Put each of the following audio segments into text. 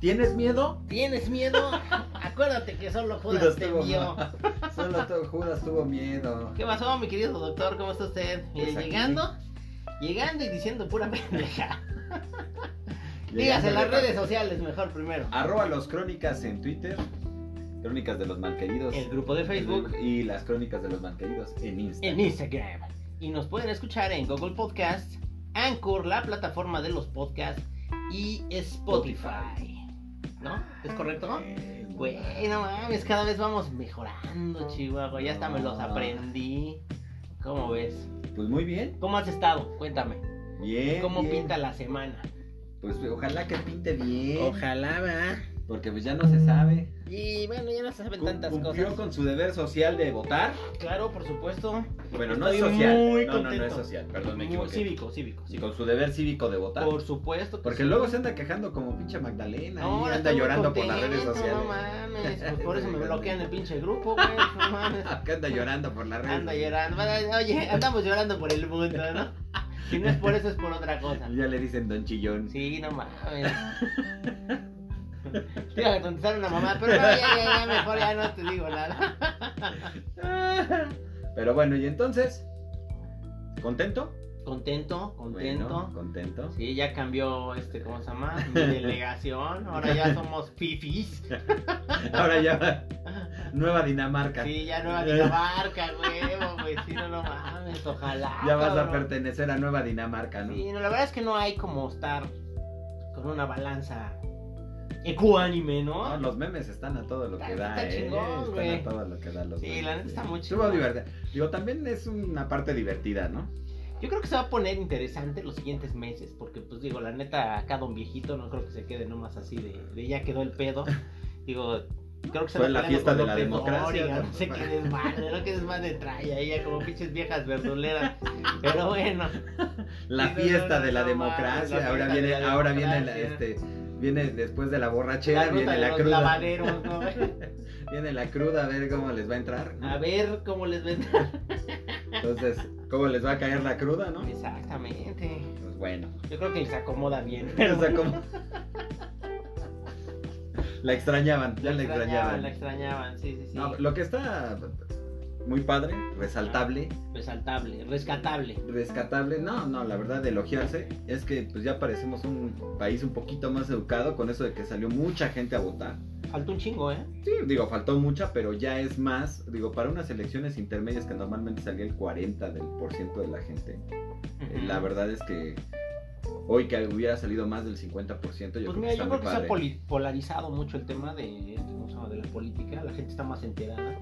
¿Tienes miedo? ¿Tienes miedo? Acuérdate que solo Judas, te vio. Solo Judas tuvo miedo. ¿Qué pasó, mi querido doctor? ¿Cómo está usted? Pues llegando, llegando y diciendo pura pendeja. Dígase las redes sociales mejor primero. Arroba los crónicas en Twitter. Crónicas de los malqueridos. El grupo de Facebook Y las crónicas de los malqueridos en Instagram. en Instagram. Y nos pueden escuchar en Google Podcast, Anchor, la plataforma de los podcasts y Spotify. ¿No? ¿Es correcto? Eh, Güey, no mames, cada vez vamos mejorando, Chihuahua. Ya hasta me los aprendí. ¿Cómo ves? Pues muy bien. ¿Cómo has estado? Cuéntame. Bien. ¿Cómo bien. pinta la semana? Pues ojalá que pinte bien. Ojalá, ¿verdad? Porque pues ya no se sabe. Y bueno, ya no se saben tantas Cumplió cosas. con su deber social de votar. Claro, por supuesto. Bueno, no es social. muy no, no, no es social. Perdón, me equivoqué. cívico, cívico, Y cívico. con su deber cívico de votar. Por supuesto. que Porque sí. luego se anda quejando como pinche Magdalena. No, y anda llorando por las redes sociales. No mames, pues por eso me bloquean el pinche grupo, güey. No mames. Que anda llorando por las redes. Anda llorando. Oye, andamos llorando por el mundo, ¿no? Si no es por eso, es por otra cosa. Ya le dicen Don Chillón. Sí, no mames. Te iba a contestar una mamá, pero no, ya, ya, ya, mejor ya no te digo nada. Pero bueno, y entonces, ¿contento? Contento, contento. Bueno, contento. Sí, ya cambió, este, ¿cómo se llama? Mi delegación. Ahora ya somos fifis. Ahora ya, Nueva Dinamarca. Sí, ya Nueva Dinamarca, huevo, güey. Sí, no, no mames, ojalá. Ya vas a pertenecer a Nueva Dinamarca, ¿no? Sí, no, la verdad es que no hay como estar con una balanza ecuánime, No, ¿no? los memes están a todo lo que da, está ¿eh? chingón, están a todo lo que da los Sí, memes, la neta está muy divertido. Digo, también es una parte divertida, ¿no? Yo creo que se va a poner interesante los siguientes meses, porque pues digo, la neta, acá don viejito no creo que se quede nomás así de, de ya quedó el pedo. Digo, creo que se Fue va la peleando fiesta de la democracia, ¿no? Sé qué desmadre, no qué desmadre trae ya como pinches viejas verduleras. Pero bueno, La Sí, fiesta de la democracia. la ahora viene, la ahora viene la, este, viene después de la borrachera, viene la cruda. Viene la cruda a ver cómo les va a entrar. ¿no? A ver cómo les ven. Entonces, ¿cómo les va a caer la cruda, no? Exactamente. Pues bueno. Yo creo que les acomoda bien. O sea, ¿cómo? La extrañaban, ya la extrañaban. La extrañaban, sí, sí, sí. No, lo que está muy padre, resaltable, Resaltable, rescatable. rescatable, no, no, la verdad de elogiarse es que pues ya parecemos un país un poquito más educado con eso de que salió mucha gente a votar. Falta un chingo, ¿eh? Sí, digo, faltó mucha, pero ya es más, digo, para unas elecciones intermedias que normalmente salía el 40 del por ciento de la gente. eh. La verdad es que hoy que hubiera salido más del 50%, yo Pues creo mira, que está yo muy creo que se ha padre. poli- polarizado mucho el tema de, ¿cómo se de la política. La gente está más enterada.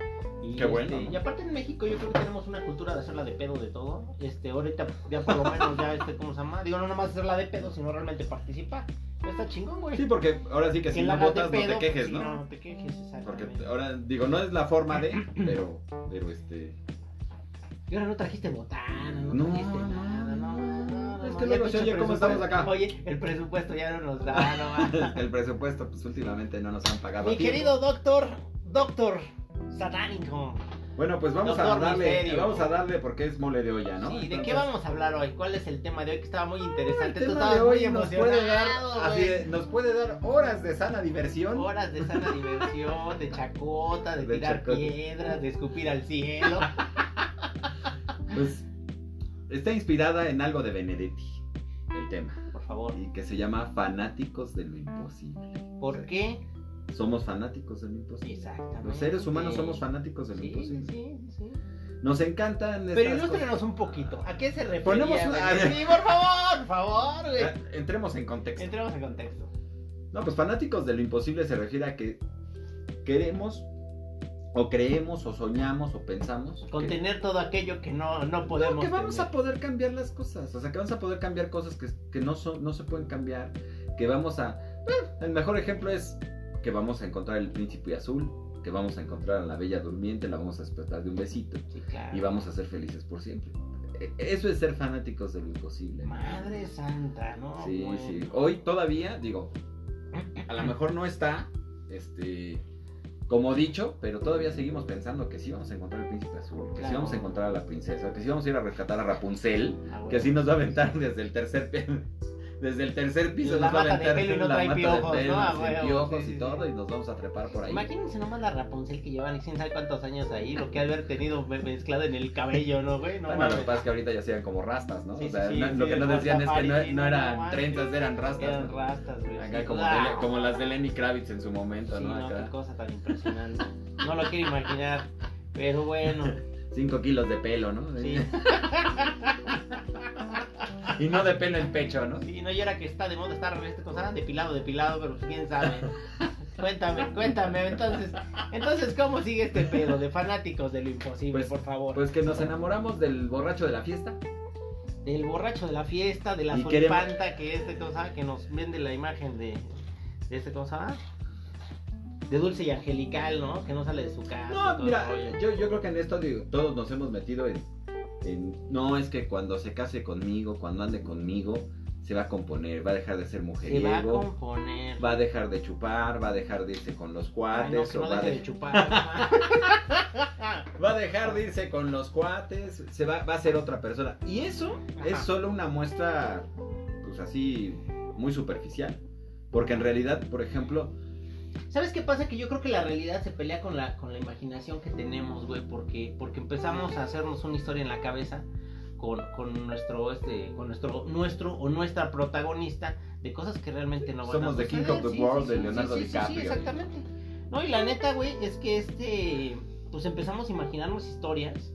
Y, Qué bueno, este, ¿no? Y aparte en México yo creo que tenemos una cultura de hacerla de pedo de todo. Este, ahorita ya por lo menos ya, este, ¿cómo se llama? Digo, no nomás hacerla de pedo, sino realmente participar. Pues está chingón, güey. Sí, porque ahora sí que si no votas no te pedo, quejes, sí, ¿no? No, te quejes, Porque exactamente. ahora, digo, no es la forma de, pero, pero este... Y ahora no trajiste botana, no, No, trajiste no, nada, no, no, no, no, es no, que luego se oye cómo estamos acá. Oye, el presupuesto ya no nos da, no. El presupuesto, pues últimamente no nos han pagado. Mi tiempo. querido doctor, doctor satánico. Bueno, pues vamos a darle, Misterio. vamos a darle porque es mole de olla, ¿no? Sí, ¿de Entonces, qué vamos a hablar hoy? ¿Cuál es el tema de hoy que estaba muy interesante? El Tú tema de muy hoy nos puede dar, así nos puede dar horas de sana diversión. Horas de sana diversión, de chacota, de, De tirar chacota. piedras, de escupir al cielo. Pues está inspirada en algo de Benedetti, el tema, Por favor. y que se llama Fanáticos de lo imposible. ¿Por qué? Somos fanáticos de lo imposible. Exactamente. Los seres humanos somos fanáticos de lo Sí, sí, imposible. sí, sí. Nos encantan Pero ilústrenos un poquito. ¿A qué se refiere? Ponemos una- Sí, por favor, por favor, güey. Ah, Entremos en contexto. Entremos en contexto. No, pues fanáticos de lo imposible se refiere a que queremos o creemos o soñamos o pensamos que- Contener todo aquello que no, no No, podemos que vamos tener. a poder cambiar las cosas, o sea, que vamos a poder cambiar cosas que, que no, son, no se pueden cambiar, que vamos a... bueno, el mejor ejemplo es que vamos a encontrar el príncipe azul, que vamos a encontrar a la bella durmiente, la vamos a despertar de un besito Sí, claro. y vamos a ser felices por siempre. E- Eso es ser fanáticos de lo imposible. Madre santa, ¿no? Sí, Bueno. sí. Hoy todavía, digo, a lo mejor no está, este, como dicho, pero todavía seguimos pensando que sí vamos a encontrar el príncipe azul, que sí Claro. vamos a encontrar a la princesa, que sí vamos a ir a rescatar a Rapunzel, Ah, bueno. que así nos va a aventar desde el tercer, pe- desde el tercer piso nos va a mata de aventar pelo y no la trae mata de piojos, pelo, ¿no? Ah, sin huevo, piojos sí, y sí, todo, y nos vamos a trepar por ahí. Imagínense nomás la Rapunzel que llevan quién sabe cuántos años ahí, lo que ha de haber tenido me- mezclado en el cabello, ¿no, güey? No bueno, lo que pasa es que ahorita ya se como rastas, ¿no? O sea, no- lo que el no decían es que no, no eran trenzas, eran rastas. Eran rastas, güey. Acá como, Ah, de- como las de Lenny Kravitz en su momento, ¿no? Acá. qué cosa tan impresionante. No lo quiero imaginar, pero bueno, Cinco kilos de pelo, ¿no? sí. Y no de pelo en pecho, ¿no? Sí, no, y ahora que está de moda estar este cosa depilado, depilado, pero pues, quién sabe. Cuéntame, cuéntame, entonces, entonces, ¿cómo sigue este pedo de fanáticos de lo imposible, Pues- por favor? Pues que nos enamoramos del borracho de la fiesta. Del borracho de la fiesta, de la solipanta que este cosa que nos vende la imagen de, de este cosa de dulce y angelical, ¿no? Que no sale de su casa. No, mira, yo, yo creo que en esto digo, todos nos hemos metido en, en- No, es que cuando se case conmigo, cuando ande conmigo, se va a componer, va a dejar de ser se va a mujeriego, componer. va a dejar de chupar, va a dejar de irse con los Ay, no, cuates, o va, de de- chupar. va a dejar de irse con los cuates, se va, va a ser otra persona. Y eso es solo una muestra, pues así, muy superficial. Porque en realidad, por ejemplo, ¿Sabes qué pasa? Que yo creo que la realidad se pelea con la, con la imaginación que tenemos, güey, porque, porque empezamos a hacernos una historia en la cabeza con, con nuestro, este, con nuestro, nuestro o nuestra protagonista de cosas que realmente no van a Somos The King of the World de Leonardo sí, sí, sí, DiCaprio. Sí, exactamente. No, y la neta, güey, es que este, pues empezamos a imaginarnos historias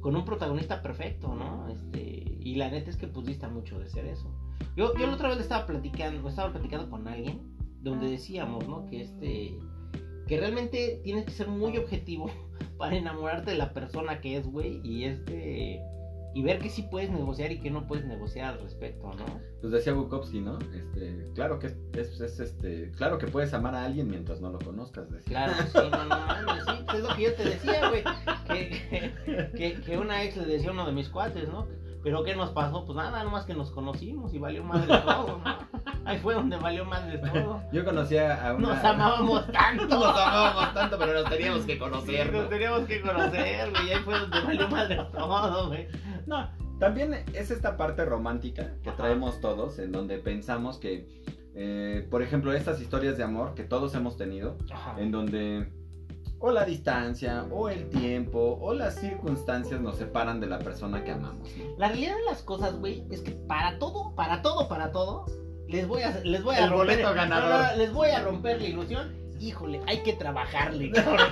con un protagonista perfecto, ¿no? Este, y la neta es que pues dista mucho de ser eso. Yo, yo la otra vez estaba platicando, estaba platicando con alguien donde decíamos, ¿no? Que este, que realmente tienes que ser muy objetivo para enamorarte de la persona que es, güey, y este, y ver que sí puedes negociar y que no puedes negociar al respecto, ¿no? pues decía Bukowski, ¿no? Este, claro que es, es, este, claro que puedes amar a alguien mientras no lo conozcas, decía. Claro, sí, no, no mames, sí, pues es lo que yo te decía, güey, que, que, que una ex le decía a uno de mis cuates, ¿no? Pero ¿qué nos pasó? Pues nada, nomás que nos conocimos y valió madre todo, ¿no? Ahí fue donde valió madre todo. Yo conocía a una... Nos amábamos tanto. Nos amábamos tanto, pero nos teníamos que Sí, conocer. nos ¿no? teníamos que conocer, güey. Ahí fue donde valió madre todo, güey. No, también es esta parte romántica que Ajá. traemos todos, en donde pensamos que, eh, por ejemplo, estas historias de amor que todos hemos tenido, Ajá. en donde o la distancia, o el tiempo, o las circunstancias nos separan de la persona que amamos. ¿no? La realidad de las cosas, güey, es que para todo, para todo, para todo, les voy a, les voy a El romper. boleto no, ganador. no, no, les voy a romper la ilusión. Híjole, hay que trabajarle, cabrón.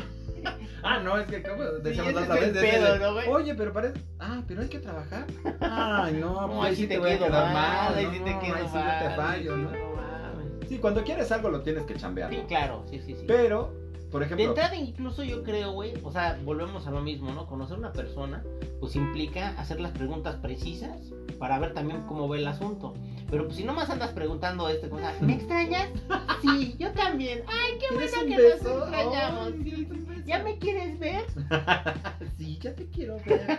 Ah, no, es que como decíamos ese la vez, de- pedo, de- ¿no, güey? Oye, pero parece, ah, pero hay que trabajar. Ay, no, No, pues ahí sí te voy a quedo quedar mal, ahí ¿no? sí te No, quedo ahí sí yo mal. te fallo, sí, ¿no? no. Sí, cuando quieres algo lo tienes que chambear. Sí, ¿no? claro, sí, sí, sí. Pero, por De entrada, incluso yo creo, güey, o sea, volvemos a lo mismo, ¿no? Conocer una persona, pues implica hacer las preguntas precisas para ver también cómo ve el asunto. Pero pues si nomás andas preguntando este cosa, ¿me extrañas? Sí, yo también. Ay, qué ¿quieres bueno que beso? nos extrañamos. ¿Ya me quieres ver? Sí, ya te quiero ver.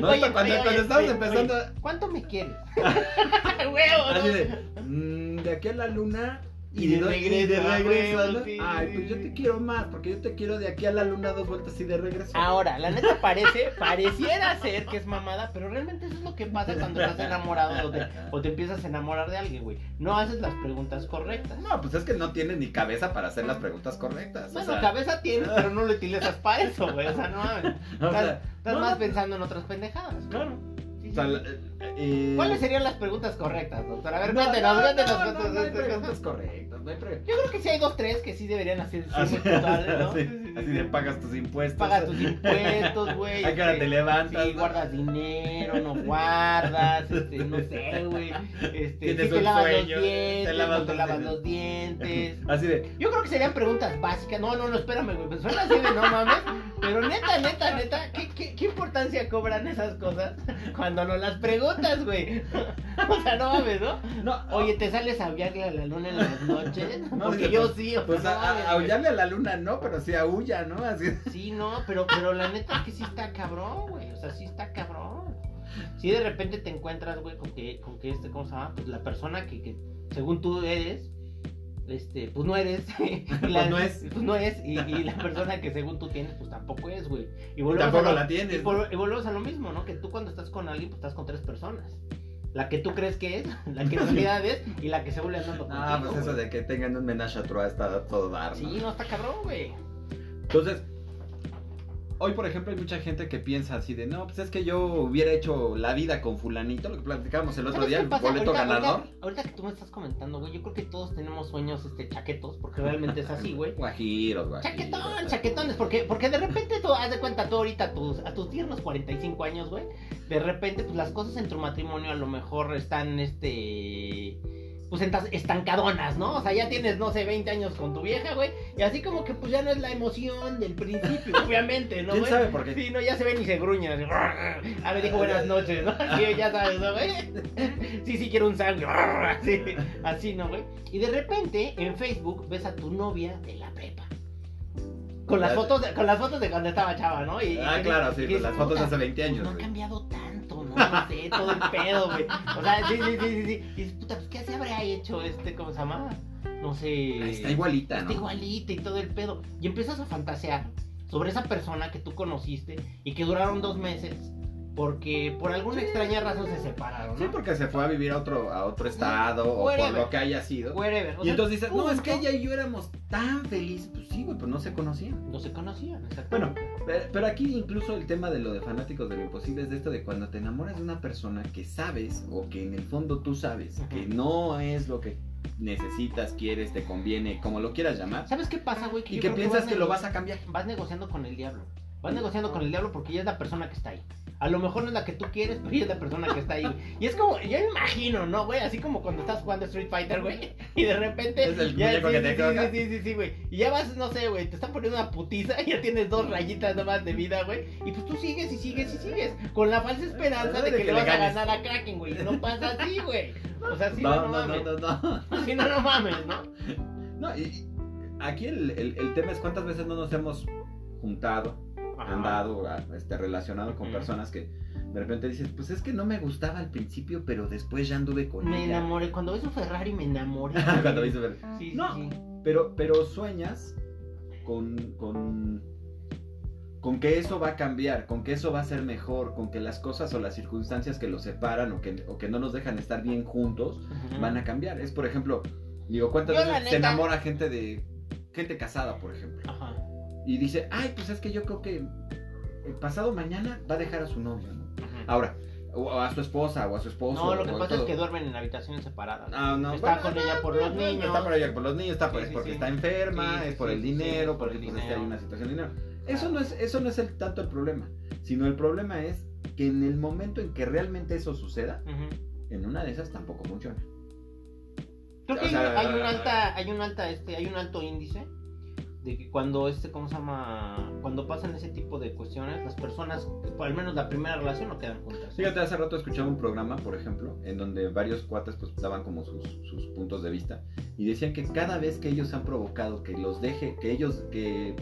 no, Oye, cuando, oye, cuando oye, empezando, ¿Cuánto me quieres? Huevo, así mm, de aquí a la luna Y de regreso, de ah, regreso, ¿no? sí, Ay, pues yo te quiero más, porque yo te quiero de aquí a la luna dos vueltas y de regreso. Ahora, la neta parece, pareciera ser que es mamada, pero realmente eso es lo que pasa cuando estás enamorado o te, o te empiezas a enamorar de alguien, güey. No haces las preguntas correctas. No, pues es que no tienes ni cabeza para hacer las preguntas correctas. o Bueno, sea, cabeza tienes, pero no lo utilizas para eso, güey. O sea, no mames. o sea, Estás, estás no, más no, pensando en otras pendejadas. Claro. Sí, O sea, sí. la- eh, ¿Cuáles serían las preguntas correctas, doctor? A ver, no, cuéntenos, no, cuéntenos, preguntas correctas, no hay pre- Yo creo que sí hay dos, tres que sí deberían hacer sí, Así, puntuales, ¿no? así, Sí, sí, sí, así sí. de pagas tus impuestos. Pagas tus impuestos, güey. ¿A qué hora este, te levantas? Sí, no? guardas dinero, no guardas, este, no sé, güey. Este, sí te lavas sueño, los dientes, te lavas no te lavas los dientes. Así de, Yo creo que serían preguntas básicas. No, no, no, espérame, güey. Suena así de no mames. Pero neta, neta, neta, ¿qué, qué, qué importancia cobran esas cosas cuando no las preguntas, güey? O sea, no mames, ¿no? no, Oye, ¿te sales a aullarle a la luna en las noches? No, Porque yo pues- sí, o sea, pues no a, mames, aullarle a la luna no, pero sí aúlla, ¿no? Así. Sí, no, pero, pero la neta es que sí está cabrón, güey. O sea, sí está cabrón. Si de repente te encuentras, güey, con que, con que este, ¿cómo se llama? Pues la persona que, que según tú eres, este, pues no eres. y la- Pues no es. Pues no es. Y, y la persona que según tú tienes, pues tampoco es, güey. Y volvemos Tampoco a lo- la y tienes. vol- y volvemos a lo mismo, ¿no? Que tú cuando estás con alguien, pues estás con tres personas. La que tú crees que es, la que en realidad es, y la que se vuelve andando contigo. Ah, pues eso de que tengan un menage a trois está todo dar. ¿no? Sí, no, está cabrón, güey. Entonces, hoy por ejemplo hay mucha gente que piensa así de, no, pues es que yo hubiera hecho la vida con fulanito, lo que platicábamos el otro ¿Sabes día, el boleto ahorita, ganador. Ahorita, ahorita que tú me estás comentando, güey, yo creo que todos tenemos sueños este, chaquetos, porque realmente es así, güey. Guajiros, guajiros. Chaquetón, chaquetones, porque, porque de repente tú, haz de cuenta tú ahorita a tus, a tus tiernos 45 años, güey, de repente pues las cosas en tu matrimonio a lo mejor están, este, pues estancadonas, ¿no? O sea, ya tienes, no sé, 20 años con tu vieja, güey, y así como que pues ya no es la emoción del principio, obviamente, ¿no, ¿Quién güey? sabe por qué? Sí, no, ya se ven y se gruñan. así, A ver, dijo buenas noches, ¿no? Sí, ya sabes, ¿no, güey? Sí, sí, quiero un sangre. Así, así, ¿no, güey? Y de repente, en Facebook, ves a tu novia de la prepa. Con las fotos de, con las fotos de cuando estaba chava, ¿no? Y, Ah, y- claro, sí, dices, las fotos de "Puta, hace 20 años, No güey". cambiado tanto, sé, todo el pedo, güey. O sea, sí, sí, sí, sí, sí. Y dices, puta, pues, ¿qué se habrá hecho este, cómo se llama? No sé. Está igualita, Está ¿no? igualita y todo el pedo. Y empiezas a fantasear sobre esa persona que tú conociste y que duraron dos meses porque por alguna extraña razón se separaron, Sí, ¿no? porque se fue a vivir a otro, a otro estado o por lo que haya sido. Wherever. O Y entonces dices, no, es que ella y yo éramos tan felices. Pues sí, güey, pues no se conocían. No se conocían, Bueno, exactamente. Pero, pero aquí incluso el tema de lo de fanáticos de lo imposible es de esto de cuando te enamoras de una persona que sabes o que en el fondo tú sabes que no es lo que necesitas, quieres, te conviene, como lo quieras llamar, ¿Sabes qué pasa, güey? y yo que piensas que lo vas a cambiar. vas negociando con el diablo. Vas negociando con el diablo porque ella es la persona que está ahí. A lo mejor no es la que tú quieres, pero ella es la persona que está ahí. Y es como, yo imagino, ¿no, güey? Así como cuando estás jugando Street Fighter, güey. Y de repente. Es el ya, sí, que sí, te sí, sí, sí, sí, sí, güey. Y ya vas, no sé, güey. Te están poniendo una putiza y ya tienes dos rayitas nomás de vida, güey. Y pues tú sigues y sigues y sigues. Con la falsa esperanza de que le vas a ganar a Kraken, güey. No pasa así, güey. O sea, sí, no, no, no, no, mames. no, no. Sí, no, no mames, ¿no? No, y aquí el, el- el tema es cuántas veces no nos hemos juntado, Ajá. andado, a- este, relacionado con personas que de repente dices, pues es que no me gustaba al principio, pero después ya anduve con Me ella. enamoré. Cuando ves un Ferrari me enamoré. Cuando vi Super- Sí, sí, No. sí. Pero, pero sueñas con, con, con que eso va a cambiar, con que eso va a ser mejor, con que las cosas o las circunstancias que los separan o que, o que no nos dejan estar bien juntos van a cambiar. Es, por ejemplo, digo, ¿cuántas Yo, veces se neta- enamora gente de gente casada, por ejemplo? Ajá. Y dice, ay, pues es que yo creo que el pasado mañana va a dejar a su novio, ¿no? Ahora, o a su esposa o a su esposo. No, lo que pasa es que duermen en habitaciones separadas. Ah, no, Está bueno, con no, ella por los no, niños. Está por ella por los niños, está por- Sí, sí, porque sí. está enferma, es por el dinero, es por porque el pues, es que hay dinero. una situación de dinero. Eso no es, eso no es el, tanto el problema, sino el problema es que en el momento en que realmente eso suceda, en una de esas tampoco funciona. Creo que O sea, hay un alta, hay un alta, este, hay un alto índice de que cuando este, ¿cómo se llama? Cuando pasan ese tipo de cuestiones, las personas, al menos la primera relación, no quedan juntas. Fíjate, hace rato escuchaba un programa, por ejemplo, en donde varios cuates pues daban como sus, sus puntos de vista y decían que cada vez que ellos han provocado que los deje, que ellos, que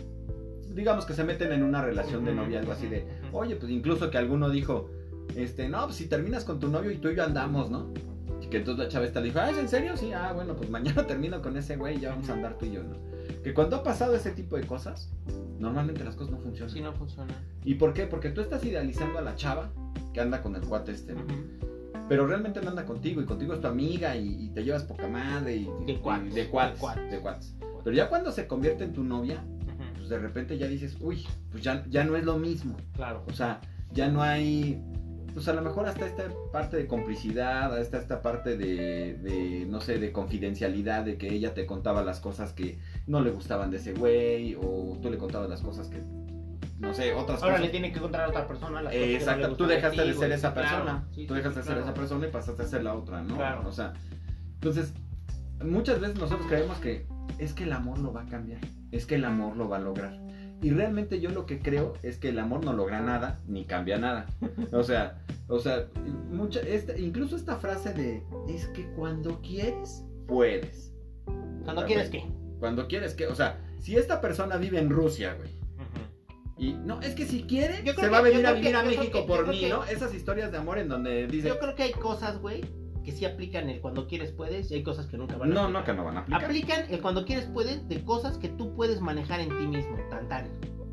digamos que se meten en una relación de novia, algo así de, oye, pues incluso que alguno dijo, este, no, pues si terminas con tu novio y tú y yo andamos, ¿no? Y que entonces la chava esta dijo, ah, ¿es en serio? Sí, ah, bueno, pues mañana termino con ese güey y ya vamos a andar tú y yo, ¿no? Que cuando ha pasado ese tipo de cosas, normalmente las cosas no funcionan. Sí, no funciona. ¿Y por qué? Porque tú estás idealizando a la chava que anda con el cuate este, ¿no? Pero realmente no anda contigo y contigo es tu amiga y, y te llevas poca madre y, De cuates, de cuates, de cuates. de cuates. Pero ya cuando se convierte en tu novia, pues de repente ya dices, uy, pues ya, ya no es lo mismo. Claro. O sea, ya no hay, pues a lo mejor hasta esta parte de complicidad, hasta esta parte de, de, no sé, de confidencialidad, de que ella te contaba las cosas que no le gustaban de ese güey, o tú le contabas las cosas que, no sé, otras Ahora cosas. le tiene que contar a otra persona las cosas Eh, que no Exacto, tú dejaste ti, de ser esa claro. persona, Sí, tú sí, dejaste de ser claro. esa persona y pasaste a ser la otra, ¿no? Claro. O sea, entonces, muchas veces nosotros creemos que es que el amor lo va a cambiar, es que el amor lo va a lograr. Y realmente yo lo que creo es que el amor no logra nada, ni cambia nada. O sea, o sea, mucha, esta, incluso esta frase de, es que cuando quieres, puedes. Cuando quieres qué. Cuando quieres que, o sea, si esta persona vive en Rusia, güey, y no, es que si quiere, se va a que- venir a que- vivir a México que- por mí, que- ¿no? Esas historias de amor en donde dice, Yo creo que hay cosas, güey, que sí aplican el cuando quieres puedes y hay cosas que nunca van a no, aplicar. no, que no van a aplicar. Aplican el cuando quieres puedes de cosas que tú puedes manejar en ti mismo. Tan tan.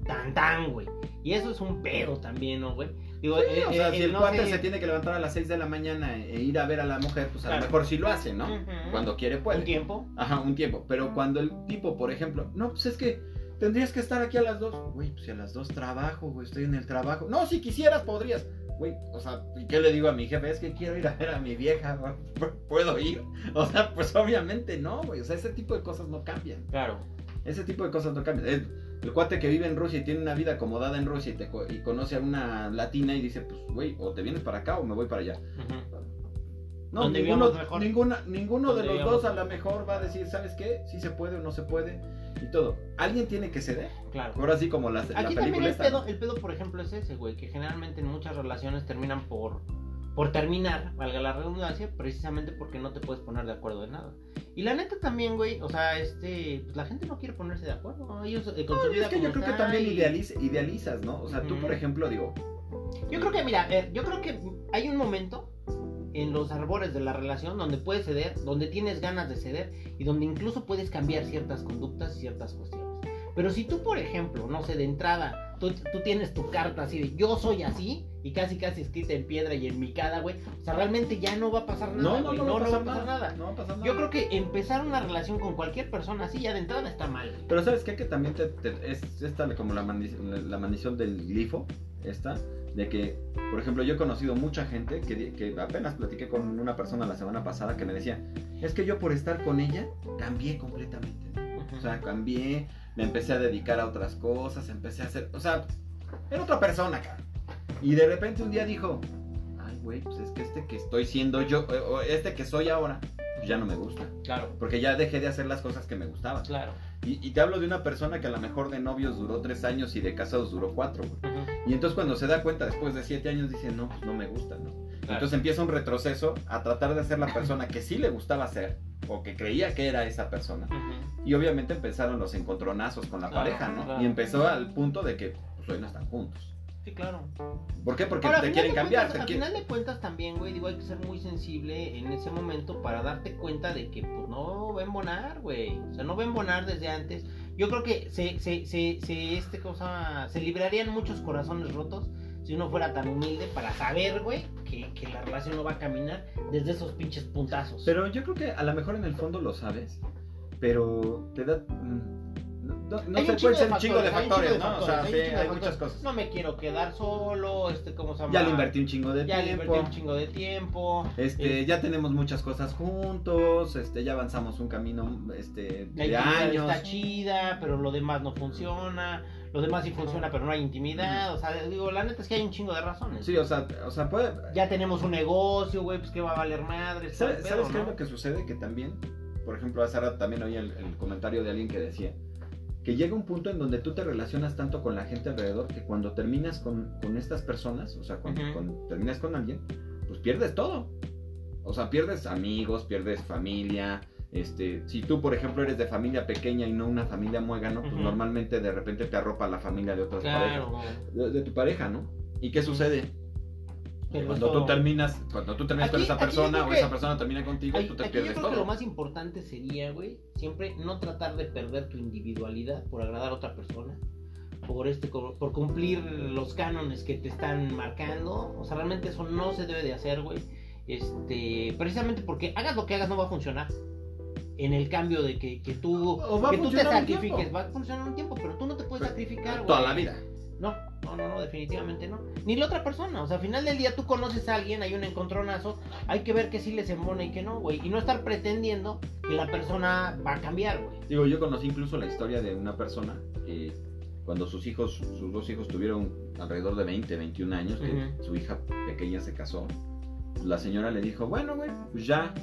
Tan tan, güey. Y eso es un pedo también, ¿no, güey? Digo, Sí, eh, o sea, eh, si el no cuate sé- se tiene que levantar a las 6 de la mañana e ir a ver a la mujer, pues a Claro. lo mejor sí lo hace, ¿no? Cuando quiere puede. un tiempo. Ajá, un tiempo. Pero cuando el tipo, por ejemplo, no, pues es que tendrías que estar aquí a las 2. Güey, pues si a las 2 trabajo, güey, estoy en el trabajo. No, si quisieras, podrías. Güey, o sea, ¿y qué le digo a mi jefe? Es que quiero ir a ver a mi vieja. ¿puedo ir? O sea, pues obviamente no, güey. O sea, ese tipo de cosas no cambian. Claro. Ese tipo de cosas no cambian. El, el cuate que vive en Rusia y tiene una vida acomodada en Rusia y, te y conoce a una latina y dice, pues, güey, o te vienes para acá o me voy para allá. No, ninguno, ninguna, ninguno de los dos a lo mejor va a decir, ¿sabes qué? Si se puede o no se puede y todo. Alguien tiene que ceder. Claro. Ahora sí como las, la película también el pedo, por ejemplo, es ese, güey, que generalmente en muchas relaciones terminan por, por terminar, valga la redundancia, precisamente porque no te puedes poner de acuerdo en nada. Y la neta también, güey, o sea, este, pues la gente no quiere ponerse de acuerdo. Ellos eh, con su No, vida es que yo creo que también y- idealiz- idealizas, ¿no? O sea, tú, Ujú. por ejemplo, digo, Yo creo que, mira, a ver, yo creo que hay un momento en los arbores de la relación donde puedes ceder, donde tienes ganas de ceder y donde incluso puedes cambiar ciertas conductas y ciertas cuestiones. Pero si tú, por ejemplo, no sé, de entrada, tú, tú tienes tu carta así de yo soy así y casi casi escrita en piedra y en micada, güey, o sea, realmente ya no va a pasar nada, no, no, güey, no, va a pasar nada. No va a pasar nada. Yo creo que empezar una relación con cualquier persona así ya de entrada está mal. Pero ¿sabes qué? Que también te, te- es esta como la, la maldición del glifo, esta, de que, por ejemplo, yo he conocido mucha gente que, que apenas platiqué con una persona la semana pasada que me decía, es que yo por estar con ella cambié completamente. ¿no? O sea, cambié, me empecé a dedicar a otras cosas, empecé a hacer, o sea, era otra persona, cara. Y de repente un día dijo, ay, güey, pues es que este que estoy siendo yo, o este que soy ahora, pues ya no me gusta. claro, Porque ya dejé de hacer las cosas que me gustaban. claro. Y, y te hablo de una persona que a lo mejor de novios duró tres años y de casados duró cuatro, güey. Y entonces cuando se da cuenta después de siete años dice, no, pues no me gusta, ¿no? claro. Entonces empieza un retroceso a tratar de ser la persona que sí le gustaba ser o que creía que era esa persona. Y obviamente empezaron los encontronazos con la Claro, pareja, ¿no? claro. Y empezó al punto de que pues hoy no están juntos. Sí, claro. ¿Por qué? Porque Ahora, te quieren cambiar. cuentas- te al quieren- final de cuentas también, güey, digo, hay que ser muy sensible en ese momento para darte cuenta de que, pues, no va a embonar, güey. O sea, no va a embonar desde antes. Yo creo que se, se, se, se, este cosa, se librarían muchos corazones rotos si uno fuera tan humilde para saber, güey, que, que la relación no va a caminar desde esos pinches puntazos. Pero yo creo que a lo mejor en el fondo lo sabes, pero te da... mm, No, no- pueden chingo ser un chingo de factores, ¿no? O sea, sí, hay muchas cosas. No me quiero quedar solo, este, ¿cómo se llama? Ya le invertí un chingo de Ya le tiempo. invertí un chingo de tiempo. Este, ya tenemos muchas cosas juntos, este, ya avanzamos un camino, este, La de intimidad años. está chida, pero lo demás no funciona. Lo demás sí funciona, pero no hay intimidad. O sea, digo, la neta es que hay un chingo de razones. Sí, o sea, o sea, puede... Ya tenemos un negocio, güey, pues que va a valer madre. ¿Sabes, ¿sabes qué es lo que sucede? Que también, por ejemplo, hace rato también oí el, el comentario de alguien que decía que llega un punto en donde tú te relacionas tanto con la gente alrededor que cuando terminas con, con estas personas, o sea, cuando, terminas con alguien, pues pierdes todo. O sea, pierdes amigos, pierdes familia. Este, si tú, por ejemplo, eres de familia pequeña y no una familia muégano, pues normalmente de repente te arropa la familia de otras parejas. De tu pareja, ¿no? ¿Y qué sucede? Pero cuando esto- tú terminas, cuando tú terminas con esa yo persona o que- esa persona termina contigo, Ay, tú te aquí yo pierdes creo todo. que lo más importante sería, güey, siempre no tratar de perder tu individualidad por agradar a otra persona, por este, por cumplir los cánones que te están marcando. O sea, realmente eso no se debe de hacer, güey. Este, precisamente porque hagas lo que hagas no va a funcionar. En el cambio de que, que tú, que tú te sacrifiques, va a funcionar un tiempo, pero tú no te puedes Pues, sacrificar. Toda la vida. No, no, no, no, definitivamente no. Ni la otra persona. O sea, al final del día tú conoces a alguien, hay un encontronazo, hay que ver que sí les embona y que no, güey. Y no estar pretendiendo que la persona va a cambiar, güey. Digo, yo conocí incluso la historia de una persona que cuando sus hijos, sus dos hijos tuvieron alrededor de 20, 21 años, que su hija pequeña se casó, la señora le dijo, bueno, güey, pues ya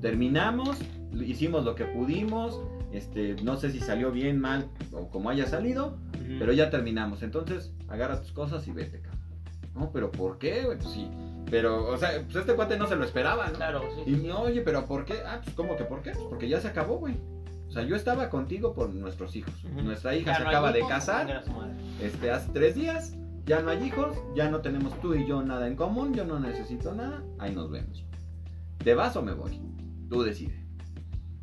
terminamos, hicimos lo que pudimos, este, no sé si salió bien, mal o como haya salido, pero ya terminamos. Entonces, agarra tus cosas y vete, cabrón. No, pero ¿por qué? Pues sí. Pero, o sea, pues este cuate no se lo esperaba, ¿no? Claro, sí. Y no, oye, pero ¿por qué? Ah, pues ¿cómo que por qué? Pues porque ya se acabó, güey. O sea, yo estaba contigo por nuestros hijos. Nuestra hija se no acaba de casar, este, hace tres días, ya no hay hijos, ya no tenemos tú y yo nada en común, yo no necesito nada, ahí nos vemos. ¿Te vas o me voy? Tú decides.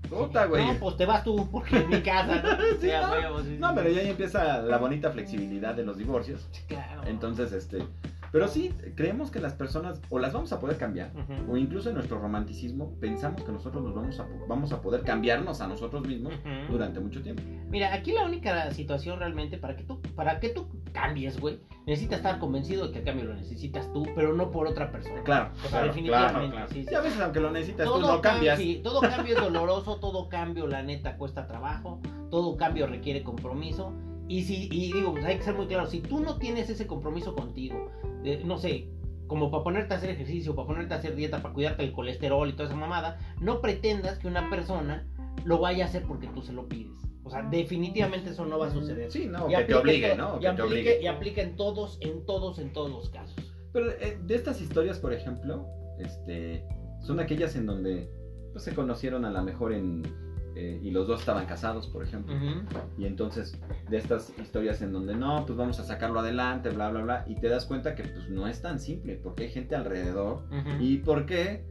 Puta, güey. No, pues te vas tú, porque es mi casa, ¿no? Sí, no. sí, pero ya ahí empieza la bonita flexibilidad de los divorcios. Claro. Entonces, este, Pero sí, creemos que las personas o las vamos a poder cambiar, Ujú. o incluso en nuestro romanticismo pensamos que nosotros nos vamos a, vamos a poder cambiarnos a nosotros mismos Ujú. durante mucho tiempo. Mira, aquí la única situación realmente para que tú, para que tú cambies, güey, necesitas estar convencido de que el cambio lo necesitas tú, pero no por otra persona. Claro, O sea, claro, definitivamente, claro, claro. sí, sí. Y a veces aunque lo necesitas tú Todo no cambias. cambio, sí, todo cambio es doloroso, todo cambio, la neta, cuesta trabajo, todo cambio requiere compromiso. Y si, y digo, pues hay que ser muy claro, si tú no tienes ese compromiso contigo, no sé, como para ponerte a hacer ejercicio, para ponerte a hacer dieta, para cuidarte el colesterol y toda esa mamada, no pretendas que una persona lo vaya a hacer porque tú se lo pides. O sea, definitivamente eso no va a suceder. Sí, no, Y que te obligue, ¿no? Y Que te aplique, obligue. y aplica en todos, en todos, en todos los casos. Pero eh, de estas historias, por ejemplo, este, son aquellas en donde pues, se conocieron a lo mejor en... eh, y los dos estaban casados, por ejemplo. Y entonces, de estas historias en donde no, pues vamos a sacarlo adelante, bla, bla, bla. Y te das cuenta que pues no es tan simple, porque hay gente alrededor. ¿Y por qué?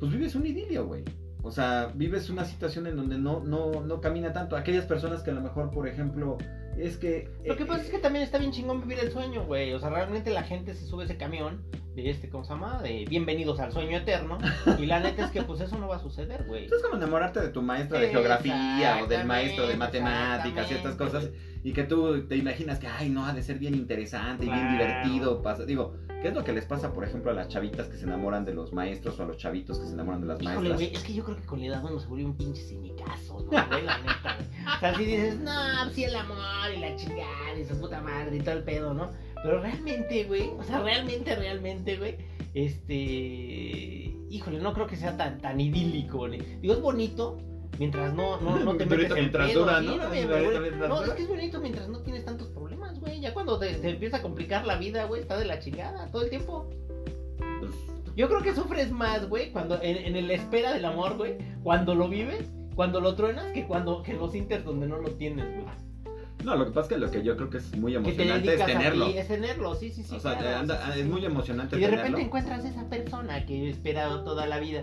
Pues vives un idilio, güey. O sea, vives una situación en donde no, no, no camina tanto. Aquellas personas que a lo mejor, por ejemplo, es que... Lo que eh, pasa es que también está bien chingón vivir el sueño, güey. O sea, realmente la gente se sube ese camión de este, ¿cómo se llama? De bienvenidos al sueño eterno. Y la neta es que pues eso no va a suceder, güey. Es como enamorarte de tu maestra de geografía o del maestro de matemáticas y estas cosas. Y que tú te imaginas que, ay, no, ha de ser bien interesante y bien divertido. Pasa. Digo, ¿qué es lo que les pasa, por ejemplo, a las chavitas que se enamoran de los maestros o a los chavitos que se enamoran de las Híjole, maestras? güey, es que yo creo que con la edad uno se vuelve un pinche cinicazo, ¿no? Güey, la neta, güey. O sea, si dices, no, pues sí el amor y la chingada y su puta madre y todo el pedo, ¿no? Pero realmente, güey, o sea, realmente, realmente, güey, este... Híjole, no creo que sea tan, tan idílico, güey. Digo, es bonito mientras no, no, no te metes en mientras pedo, dura, sí, ¿no? güey. mientras No, dura. es que es bonito mientras no tienes tantos güey. Ya cuando te, te empieza a complicar la vida, güey, está de la chingada todo el tiempo. Yo creo que sufres más, güey, cuando en, en el espera del amor, güey, cuando lo vives, cuando lo truenas, que cuando que en los inters donde no lo tienes, güey. no, lo que pasa es que lo que yo creo que es muy te emocionante es tenerlo. ti, es tenerlo, sí, sí, sí. o sea, claro, anda- sí, sí, es sí. muy emocionante Y de tenerlo. repente encuentras esa persona que he esperado toda la vida,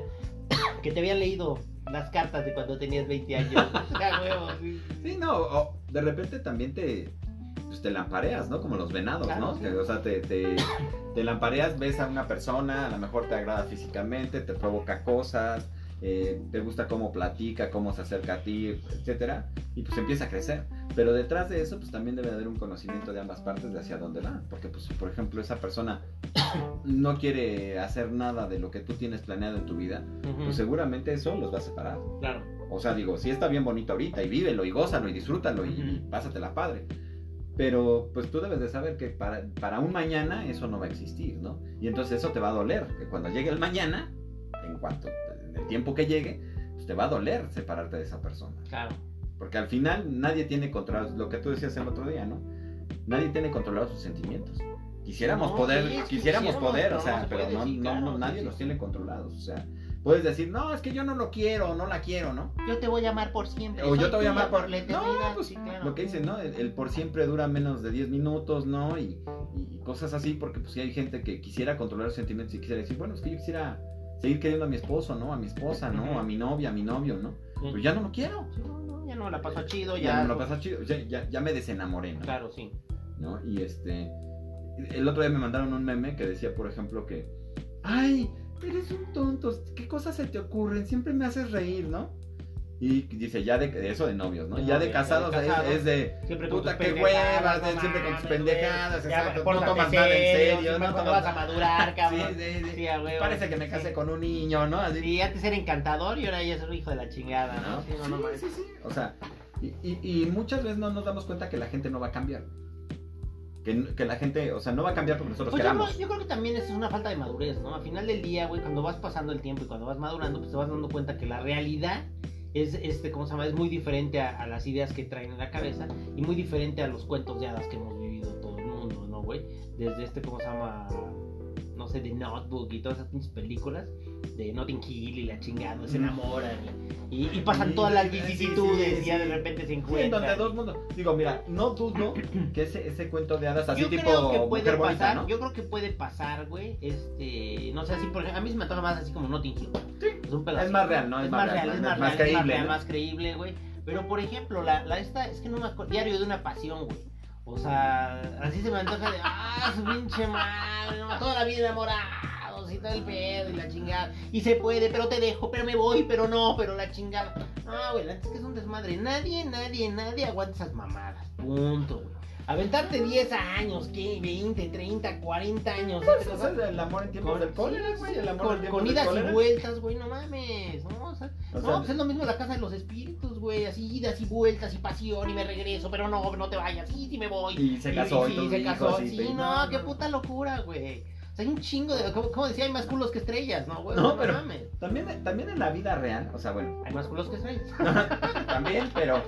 que te había leído las cartas de cuando tenías 20 años. Ah, sí, no, o de repente también te, pues te lampareas, ¿no? Como los venados, Claro, ¿no? sí. O sea, te, te, te lampareas, ves a una persona, a lo mejor te agrada físicamente, te provoca cosas, eh, te gusta cómo platica, cómo se acerca a ti, etcétera, y pues empieza a crecer. Pero detrás de eso, pues también debe haber un conocimiento de ambas partes de hacia dónde va. Porque, pues, por ejemplo, esa persona no quiere hacer nada de lo que tú tienes planeado en tu vida, Ujú, pues seguramente eso los va a separar. Claro. O sea, digo, sí está bien bonito ahorita y vívelo y gózalo y disfrútalo y, Ujú. y pásatela padre. Pero pues tú debes de saber que para, para un mañana eso no va a existir, ¿no? Y entonces eso te va a doler, que cuando llegue el mañana, en cuanto, en el tiempo que llegue, pues te va a doler separarte de esa persona. Claro. Porque al final nadie tiene controlado, lo que tú decías el otro día, ¿no? Nadie tiene controlados sus sentimientos. Quisiéramos No, poder, sí, quisiéramos quisiéramos, poder, o sea, pero no, no, no, nadie los tiene controlados, o sea, puedes decir, no, es que yo no lo quiero, no la quiero, ¿no? Yo te voy a amar por siempre. O yo te voy a amar por... la No, eternidad. pues Sí, claro. lo que dicen, ¿no? El, el por siempre dura menos de 10 minutos, ¿no? Y, y cosas así, porque pues sí hay gente que quisiera controlar los sentimientos y quisiera decir, bueno, es que yo quisiera seguir queriendo a mi esposo, ¿no? A mi esposa, ¿no? A mi novia, a mi novio, ¿no? Sí. Pues ya no lo quiero. No, no, ya no la paso chido, Ya, ya. no me lo pasa chido, ya, ya, ya me desenamoré, ¿no? Claro, sí. ¿no? Y este, el otro día me mandaron un meme que decía, por ejemplo, que, ay, eres un tonto, ¿qué cosas se te ocurren? Siempre me haces reír, ¿no? Y dice, ya de, de eso de novios, ¿no? De ya de casados, ya de es- casados. es, de, Siempre puta, qué huevas, no siempre con tus pendejadas, exacto, no tomas nada en serio, no ¿Cuándo tomas- vas a madurar, cabrón? Sí, sí, sí. Sí. Parece que me casé Sí. con un niño, ¿no? Así, Sí, antes era encantador y ahora ya es un hijo de la chingada, ¿no? ¿no? Sí, no, no Sí, sí, sí. O sea, y, y- y muchas veces no nos damos cuenta que la gente no va a cambiar. Que, que la gente, o sea, no va a cambiar porque nosotros Pues yo queramos. yo creo que también eso es una falta de madurez, ¿no? Al final del día, güey, cuando vas pasando el tiempo y cuando vas madurando, pues te vas dando cuenta que la realidad es, este, ¿cómo se llama? Es muy diferente a, a las ideas que traen en la cabeza y muy diferente a los cuentos de hadas que hemos vivido todo el mundo, ¿no, güey? Desde este, ¿cómo se llama? No sé, de Notebook y todas esas pinches películas de Notting Hill y la chingada, se Mm. enamoran y, y pasan Sí, todas las sí, sí, vicisitudes sí, y ya de repente se encuentran. donde dos mundos. Digo, mira, no dudo que ese, ese cuento de hadas así yo tipo creo que puede mujer bonita, pasar, ¿no? yo creo que puede pasar, güey, este, no sé, así por ejemplo, a mí se me antoja más así como Notting Hill. Sí. Es un pedo Es más real, ¿no? Es, más real, es más real, es más creíble, real, ¿no? más creíble, güey. Pero por ejemplo, la, la esta, es que no me acuerdo, Diario de una pasión, güey. O sea, así se me antoja de, ah, su pinche madre, no, toda la vida enamorados pedo y la chingada. Y se puede, pero te dejo, pero me voy, pero no, pero la chingada. No, güey, antes que es un desmadre. Nadie, nadie, nadie aguanta esas mamadas. Punto, güey. Aventarte 10 años, ¿qué? 20, 30, 40 años. Pues, o sea, el amor en tiempos del cólera, güey. El amor con, idas y vueltas, güey, no mames. No, o sea, O no, sea, pues es lo mismo la casa de los espíritus, güey. Así idas y vueltas y pasión y me regreso, pero no, no te vayas. Sí, sí me voy. Y se casó y, sí, se casó. Sí, pe- no, qué puta locura, güey. O sea, hay un chingo de. Como, como decía, hay más culos que estrellas, ¿no, güey? No, pero- mames. También, también en la vida real, o sea, bueno, Hay más culos que estrellas. también, pero,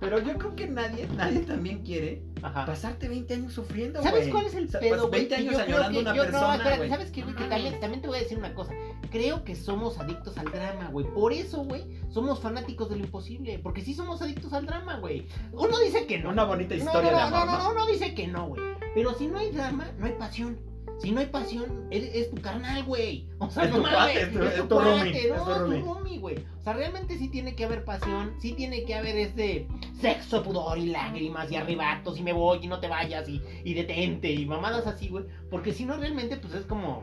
pero yo creo que nadie, nadie también quiere Ajá. pasarte 20 años sufriendo, ¿Sabes cuál es el pedo, pues, güey? 20 Que años yo creo que- una yo- persona, No, espérate. ¿sabes qué, güey? Que No también, también te voy a decir una cosa. Creo que somos adictos al drama, güey. Por eso, güey, somos fanáticos de lo imposible. Porque sí somos adictos al drama, güey. Uno dice que no. Una bonita No, historia no, de no, amor, no, ¿no? no, no dice que no, güey. Pero si no hay drama, no hay pasión. Si no hay pasión, es, es tu carnal, güey. O sea, Es no tu mames, es tu- tu cuate, roomie, no, es tu roomie. güey. O sea, realmente sí tiene que haber pasión, sí tiene que haber este sexo, pudor y lágrimas y arrebatos y me voy y no te vayas y, y detente y mamadas así, güey. Porque si no, realmente, pues es como,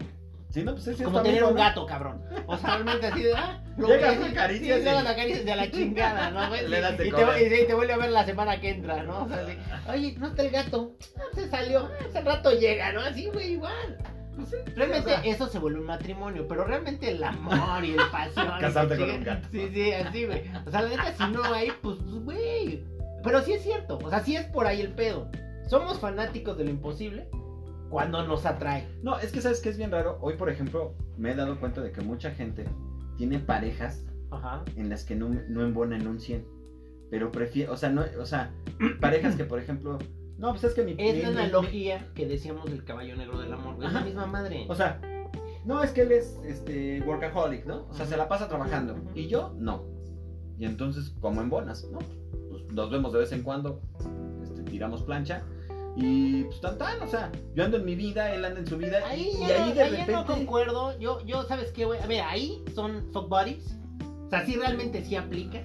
Sí, no, pues es como tener un gato, cabrón. O sea, realmente así de, ah, lo Llegas, ves, lo acaricias sí, y- acaricias de la chingada, ¿no, güey? Le das de y, te, y te vuelve a ver la semana que entra, ¿no? O sea, así, oye, no está el gato, Ah, se salió, hace rato llega, ¿no? Así, güey, igual. Pues Realmente o sea, eso se vuelve un matrimonio, pero realmente el amor y el pasión. Casarte con un gato. Sí, sí, así, güey. O sea, la neta, si no hay, pues, pues, güey. Pero sí es cierto, o sea, sí es por ahí el pedo. Somos fanáticos de lo imposible cuando nos atrae. No, es que sabes que es bien raro. Hoy, por ejemplo, me he dado cuenta de que mucha gente tiene parejas Ajá. en las que no, no embonan un 100. Pero prefiere, o sea, no, o sea, parejas que, por ejemplo, no, pues es que mi... Es mi- la mi- analogía que decíamos del caballo negro del amor. Es la Ajá. misma madre. o sea, no, es que él es este workaholic, ¿no? O sea, se la pasa trabajando. Y yo, no. Y entonces, ¿cómo embonas? No, pues nos vemos de vez en cuando, este, tiramos plancha. Y pues tan tan, o sea, yo ando en mi vida, él anda en su vida. Ahí y, ya, y ahí no, de ahí repente. no concuerdo. Yo, yo, ¿sabes qué, güey? A ver, ahí son fuck buddies. O sea, sí realmente sí aplica.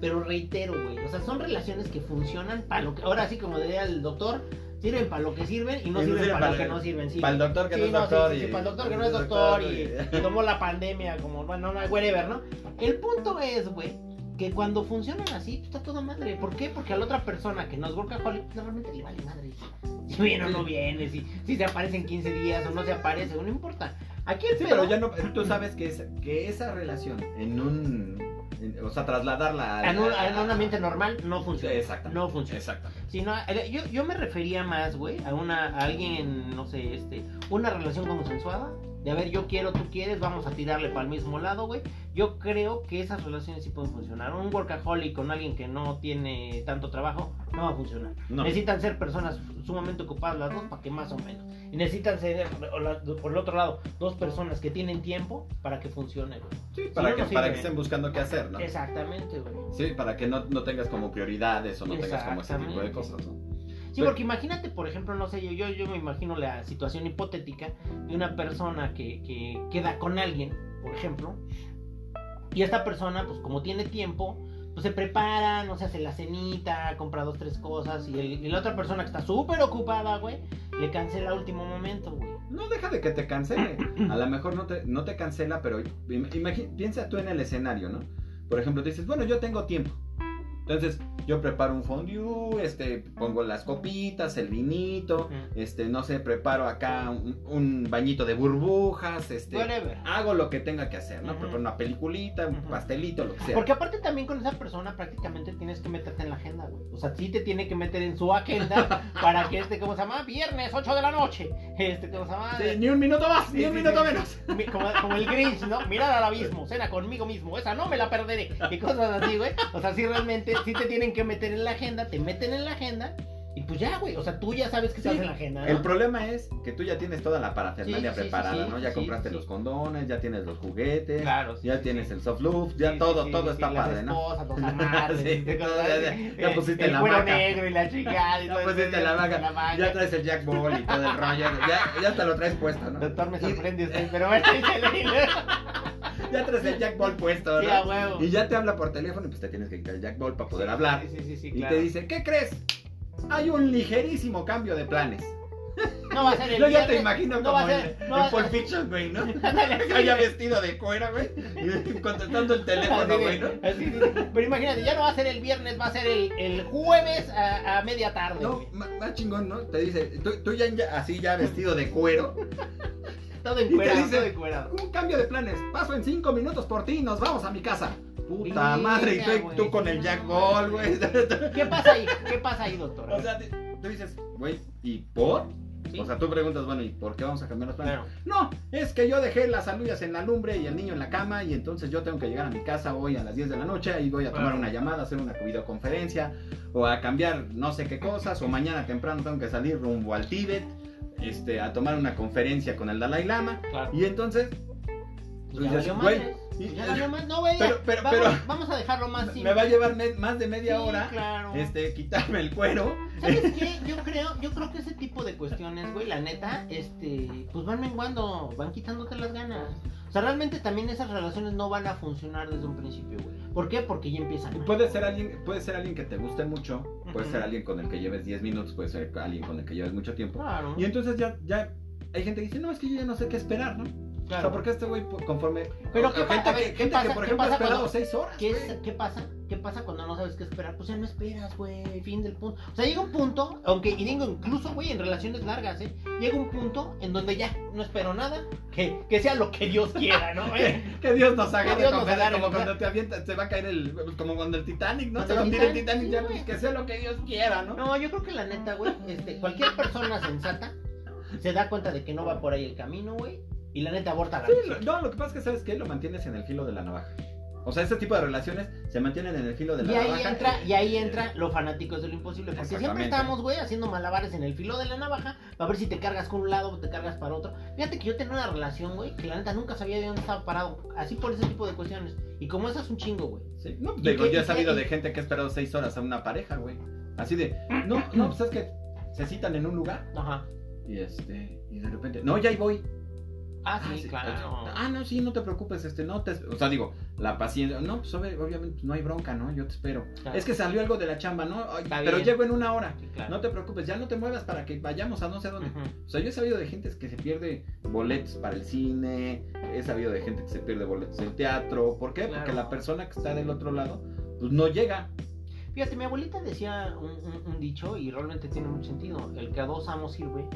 Pero reitero, güey. O sea, son relaciones que funcionan para lo que. Ahora sí, como diría el doctor, sirven para lo que sirven y no Y no sirven sirven para lo para- que no sirven. Sí, para el doctor que Sí, no es doctor. sí, y- sí, para el doctor que no es doctor y, y tomó la pandemia como, bueno, no, whatever, ¿no? El punto es, güey, que cuando funcionan así, pues, está toda madre. ¿Por qué? Porque a la otra persona que no es workaholic, pues, realmente le vale madre. Si viene o no viene, si, si se aparece en 15 días o no se aparece, no importa. Aquí el Sí, pero ya no, tú sabes que, es, que esa relación en un, en- o sea, trasladarla a, en un, en un ambiente normal no funciona. Exactamente. No funciona. Exactamente. Sino, eh, yo, yo me refería más, güey, a una a alguien, no sé, este, una relación consensuada. De a ver, yo quiero, tú quieres, vamos a tirarle para el mismo lado, güey. Yo creo que esas relaciones sí pueden funcionar. Un workaholic con alguien que no tiene tanto trabajo no va a funcionar. No. Necesitan ser personas sumamente ocupadas las dos para que más o menos. Y necesitan ser, por el otro lado, dos personas que tienen tiempo para que funcione, güey. Sí, para, no, que, no para que estén buscando qué hacer, ¿no? Exactamente, güey. Sí, para que no, no tengas como prioridades o no tengas como ese tipo de cosas, ¿no? Sí, porque imagínate, por ejemplo, no sé, yo, yo, yo me imagino la situación hipotética de una persona que, que queda con alguien, por ejemplo, y esta persona, pues como tiene tiempo, pues se prepara, no sé, hace la cenita, compra dos, tres cosas, y, el- y la otra persona que está súper ocupada, güey, le cancela a último momento, güey. No deja de que te cancele. A lo mejor no te, no te cancela, pero piensa tú en el escenario, ¿no? Por ejemplo, dices, bueno, yo tengo tiempo. Entonces, yo preparo un fondue, este, pongo las copitas, el vinito, este, no sé, preparo acá un, un bañito de burbujas, este, Whatever. hago lo que tenga que hacer, ¿no? Preparo una peliculita, un pastelito, lo que sea. Porque aparte también con esa persona prácticamente tienes que meterte en la agenda, güey. O sea, sí te tiene que meter en su agenda para que este, ¿cómo se llama? Viernes, 8 de la noche. Este, ¿cómo se llama? Sí, ni un minuto más, ni un sí, minuto menos. Como el Grinch, ¿no? Mirar al abismo, cena conmigo mismo, esa no me la perderé. Y cosas así, güey. O sea, sí realmente, sí te tienen que meter en la agenda, te meten en la agenda. Y pues ya, güey. O sea, tú ya sabes que Sí. estás en la agenda, ¿no? El problema es que tú ya tienes toda la parafernalia Sí, sí, sí, preparada, sí, ¿no? Ya sí, compraste sí. los condones, ya tienes los juguetes, Claro, sí, ya sí, tienes sí. el soft love, ya Sí, todo, sí, todo sí, está padre, ¿no? esposas, los cosas ya- pusiste el la cuero vaca. negro y la chingada. y Ya todo pusiste la pedo, vaca, la. Ya traes el Jack Ball y todo el rollo, ya, ya te lo traes puesto, ¿no? Doctor, me sorprende usted, pero bueno, Ya traes el Jack Ball puesto, Sí, ¿no? a huevo. Y ya te habla por teléfono y pues te tienes que quitar el Jack Ball para poder hablar. Sí, sí, sí, sí, Y te dice, ¿qué crees? hay un ligerísimo cambio de planes. No va a ser el Yo ya te imagino no como va a en, ser- no en va a Pulp ser- Fiction, güey, ¿no? Haya vestido de cuero, güey, y contestando el teléfono, güey, ¿no? así Pero imagínate, ya no va a ser el viernes, va a ser el, el jueves a, a media tarde. No, más chingón, ¿no? Te dice, tú, tú ya, ya así ya vestido de cuero, Todo encuerado, dice, todo encuerado. un cambio de planes, paso en cinco minutos por ti y nos vamos a mi casa. Puta Venga, madre, y tú, güey, tú con el Jack. Ball, güey. ¿Qué pasa ahí? ¿Qué pasa ahí, doctor? O sea, tú dices, güey, ¿y por? Sí. O sea, tú preguntas, bueno, ¿y por qué vamos a cambiar los planes? Claro. No, es que yo dejé las alubias en la lumbre y el niño en la cama y entonces yo tengo que llegar a mi casa hoy a las 10 de la noche y voy a tomar Claro. una llamada, hacer una videoconferencia o a cambiar no sé qué cosas o mañana temprano tengo que salir rumbo al Tíbet este, a tomar una conferencia con el Dalai Lama Claro. y entonces Ya güey, madres. y- Ya madres. No, güey. Pero- pero- vamos, pero- vamos a dejarlo más simple. me va a llevar más de media Sí, hora claro. este, quitarme el cuero. ¿Sabes qué? Yo creo, yo creo que ese tipo de cuestiones, güey, la neta, este, pues van menguando, van quitándote las ganas. O sea, realmente también esas relaciones no van a funcionar desde un principio, güey. ¿Por qué? Porque ya empiezan. Mal. puede ser alguien, puede ser alguien que te guste mucho, puede ser alguien con el que lleves 10 minutos, puede ser alguien con el que lleves mucho tiempo. Claro. Y entonces ya, ya hay gente que dice, no, es que yo ya no sé qué esperar, ¿no? O sea, claro. porque este güey conforme... Pero ¿qué gente pasa? A ver, que, ¿qué gente pasa? que por ¿Qué ejemplo ha esperado cuando- 6 horas. ¿Qué, es, ¿Qué pasa? ¿Qué pasa cuando no sabes qué esperar? Pues ya no esperas, güey. Fin del punto. O sea, llega un punto, aunque, y digo incluso, güey, en relaciones largas, ¿eh? Llega un punto en donde ya no espero nada, que, que sea lo que Dios quiera, ¿no? güey? Que Dios nos Que Dios nos como, agarre, cuando te avientas, se va a caer el... Como cuando el Titanic, ¿no? Se va a el Titanic, sí, ya, pues que sea lo que Dios quiera, ¿no? No, yo creo que la neta, güey, este, cualquier persona sensata se da cuenta de que no va por ahí el camino, güey, y la neta aborta la Sí, lo- no, lo que pasa es que, ¿sabes qué? Lo mantienes en el filo de la navaja. O sea, este tipo de relaciones se mantienen en el filo de la Y ahí navaja. entra, y ahí entra lo fanáticos de lo imposible. Porque siempre Exactamente. estamos, güey, haciendo malabares en el filo de la navaja. A ver si te cargas con un lado o te cargas para otro. Fíjate que yo tenía una relación, güey, que la neta nunca sabía de dónde estaba parado. Así por ese tipo de cuestiones. Y como esas, un chingo, güey. Sí, no, ¿Y digo, qué- yo y he sabido de gente que ha esperado seis horas a una pareja, güey. Así de, no, no, pues es que se citan en un lugar Ajá. y este, y de repente, no, ya ahí voy. Ah, sí, claro. Ah, no, sí, no te preocupes, este, no te, o sea, digo, la paciencia, no, pues obvi- obviamente no hay bronca, ¿no? Yo te espero. Claro. Es que salió algo de la chamba, ¿no? Ay, pero bien. llego en una hora. Sí, claro. No te preocupes, ya no te muevas para que vayamos a no sé dónde. O sea, yo he sabido de gente que se pierde boletos para el cine, he sabido de gente que se pierde boletos del teatro. ¿Por qué? Porque la persona que está del otro lado, pues no llega. Fíjate, mi abuelita decía un, un- un dicho y realmente tiene mucho sentido. El que a dos amos sirve.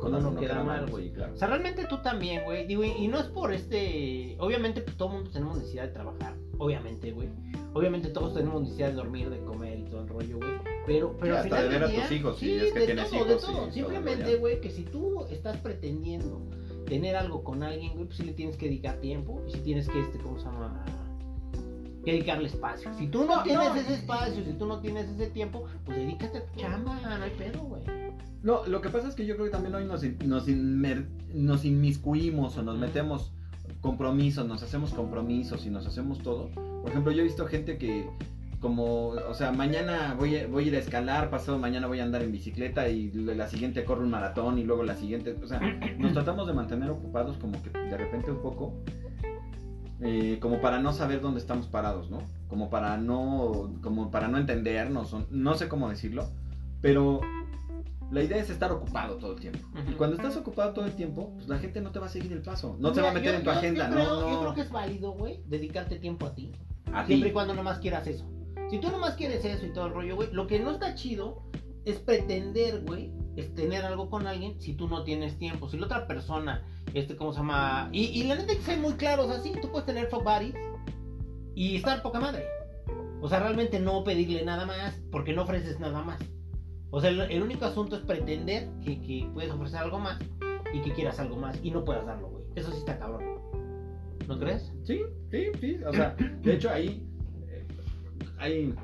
Cuando uno queda mal, güey. Claro. O sea, realmente tú también, güey. Digo, y, no es por este. Obviamente, pues todo mundo tenemos necesidad de trabajar. Obviamente, güey. Obviamente, todos tenemos necesidad de dormir, de comer y todo el rollo, güey. Pero, pero al hasta de ver a tus hijos, si sí, es que de tienes todo, hijos, de todo. Simplemente, ya. güey, que si tú estás pretendiendo tener algo con alguien, güey, pues sí le tienes que dedicar tiempo. Y si tienes que, este, ¿cómo se llama? Que dedicarle espacio. Si tú no, No, tienes no. ese espacio, si tú no tienes ese tiempo, pues dedícate a tu chamba, no hay pedo, güey. No, lo que pasa es que yo creo que también hoy nos, nos, inmer- nos inmiscuimos o nos metemos compromisos, nos hacemos compromisos y nos hacemos todo. Por ejemplo, yo he visto gente que como, o sea, mañana voy a, voy a ir a escalar, pasado mañana voy a andar en bicicleta y la siguiente corre un maratón y luego la siguiente, o sea, nos tratamos de mantener ocupados como que de repente un poco, eh, como para no saber dónde estamos parados, ¿no? Como para no, como para no entendernos, no sé cómo decirlo, pero la idea es estar ocupado todo el tiempo. Y cuando estás ocupado todo el tiempo, pues la gente no te va a seguir el paso, no te va a meter yo- en tu yo- agenda, yo creo, no, no. Yo creo que es válido, güey, dedicarte tiempo a ti. a Siempre y cuando nomás quieras eso. Si tú nomás quieres eso y todo el rollo, güey, lo que no está chido es pretender, güey, es tener algo con alguien si tú no tienes tiempo. Si la otra persona, este, ¿cómo se llama? Y, y la neta que ser muy claros así. Tú puedes tener fuck buddies y estar poca madre. O sea, realmente no pedirle nada más porque no ofreces nada más. O sea, el, el único asunto es pretender que, que puedes ofrecer algo más y que quieras algo más y no puedas darlo, güey. Eso sí está cabrón. ¿No crees? Sí, sí, sí. O sea, de hecho ahí eh, hay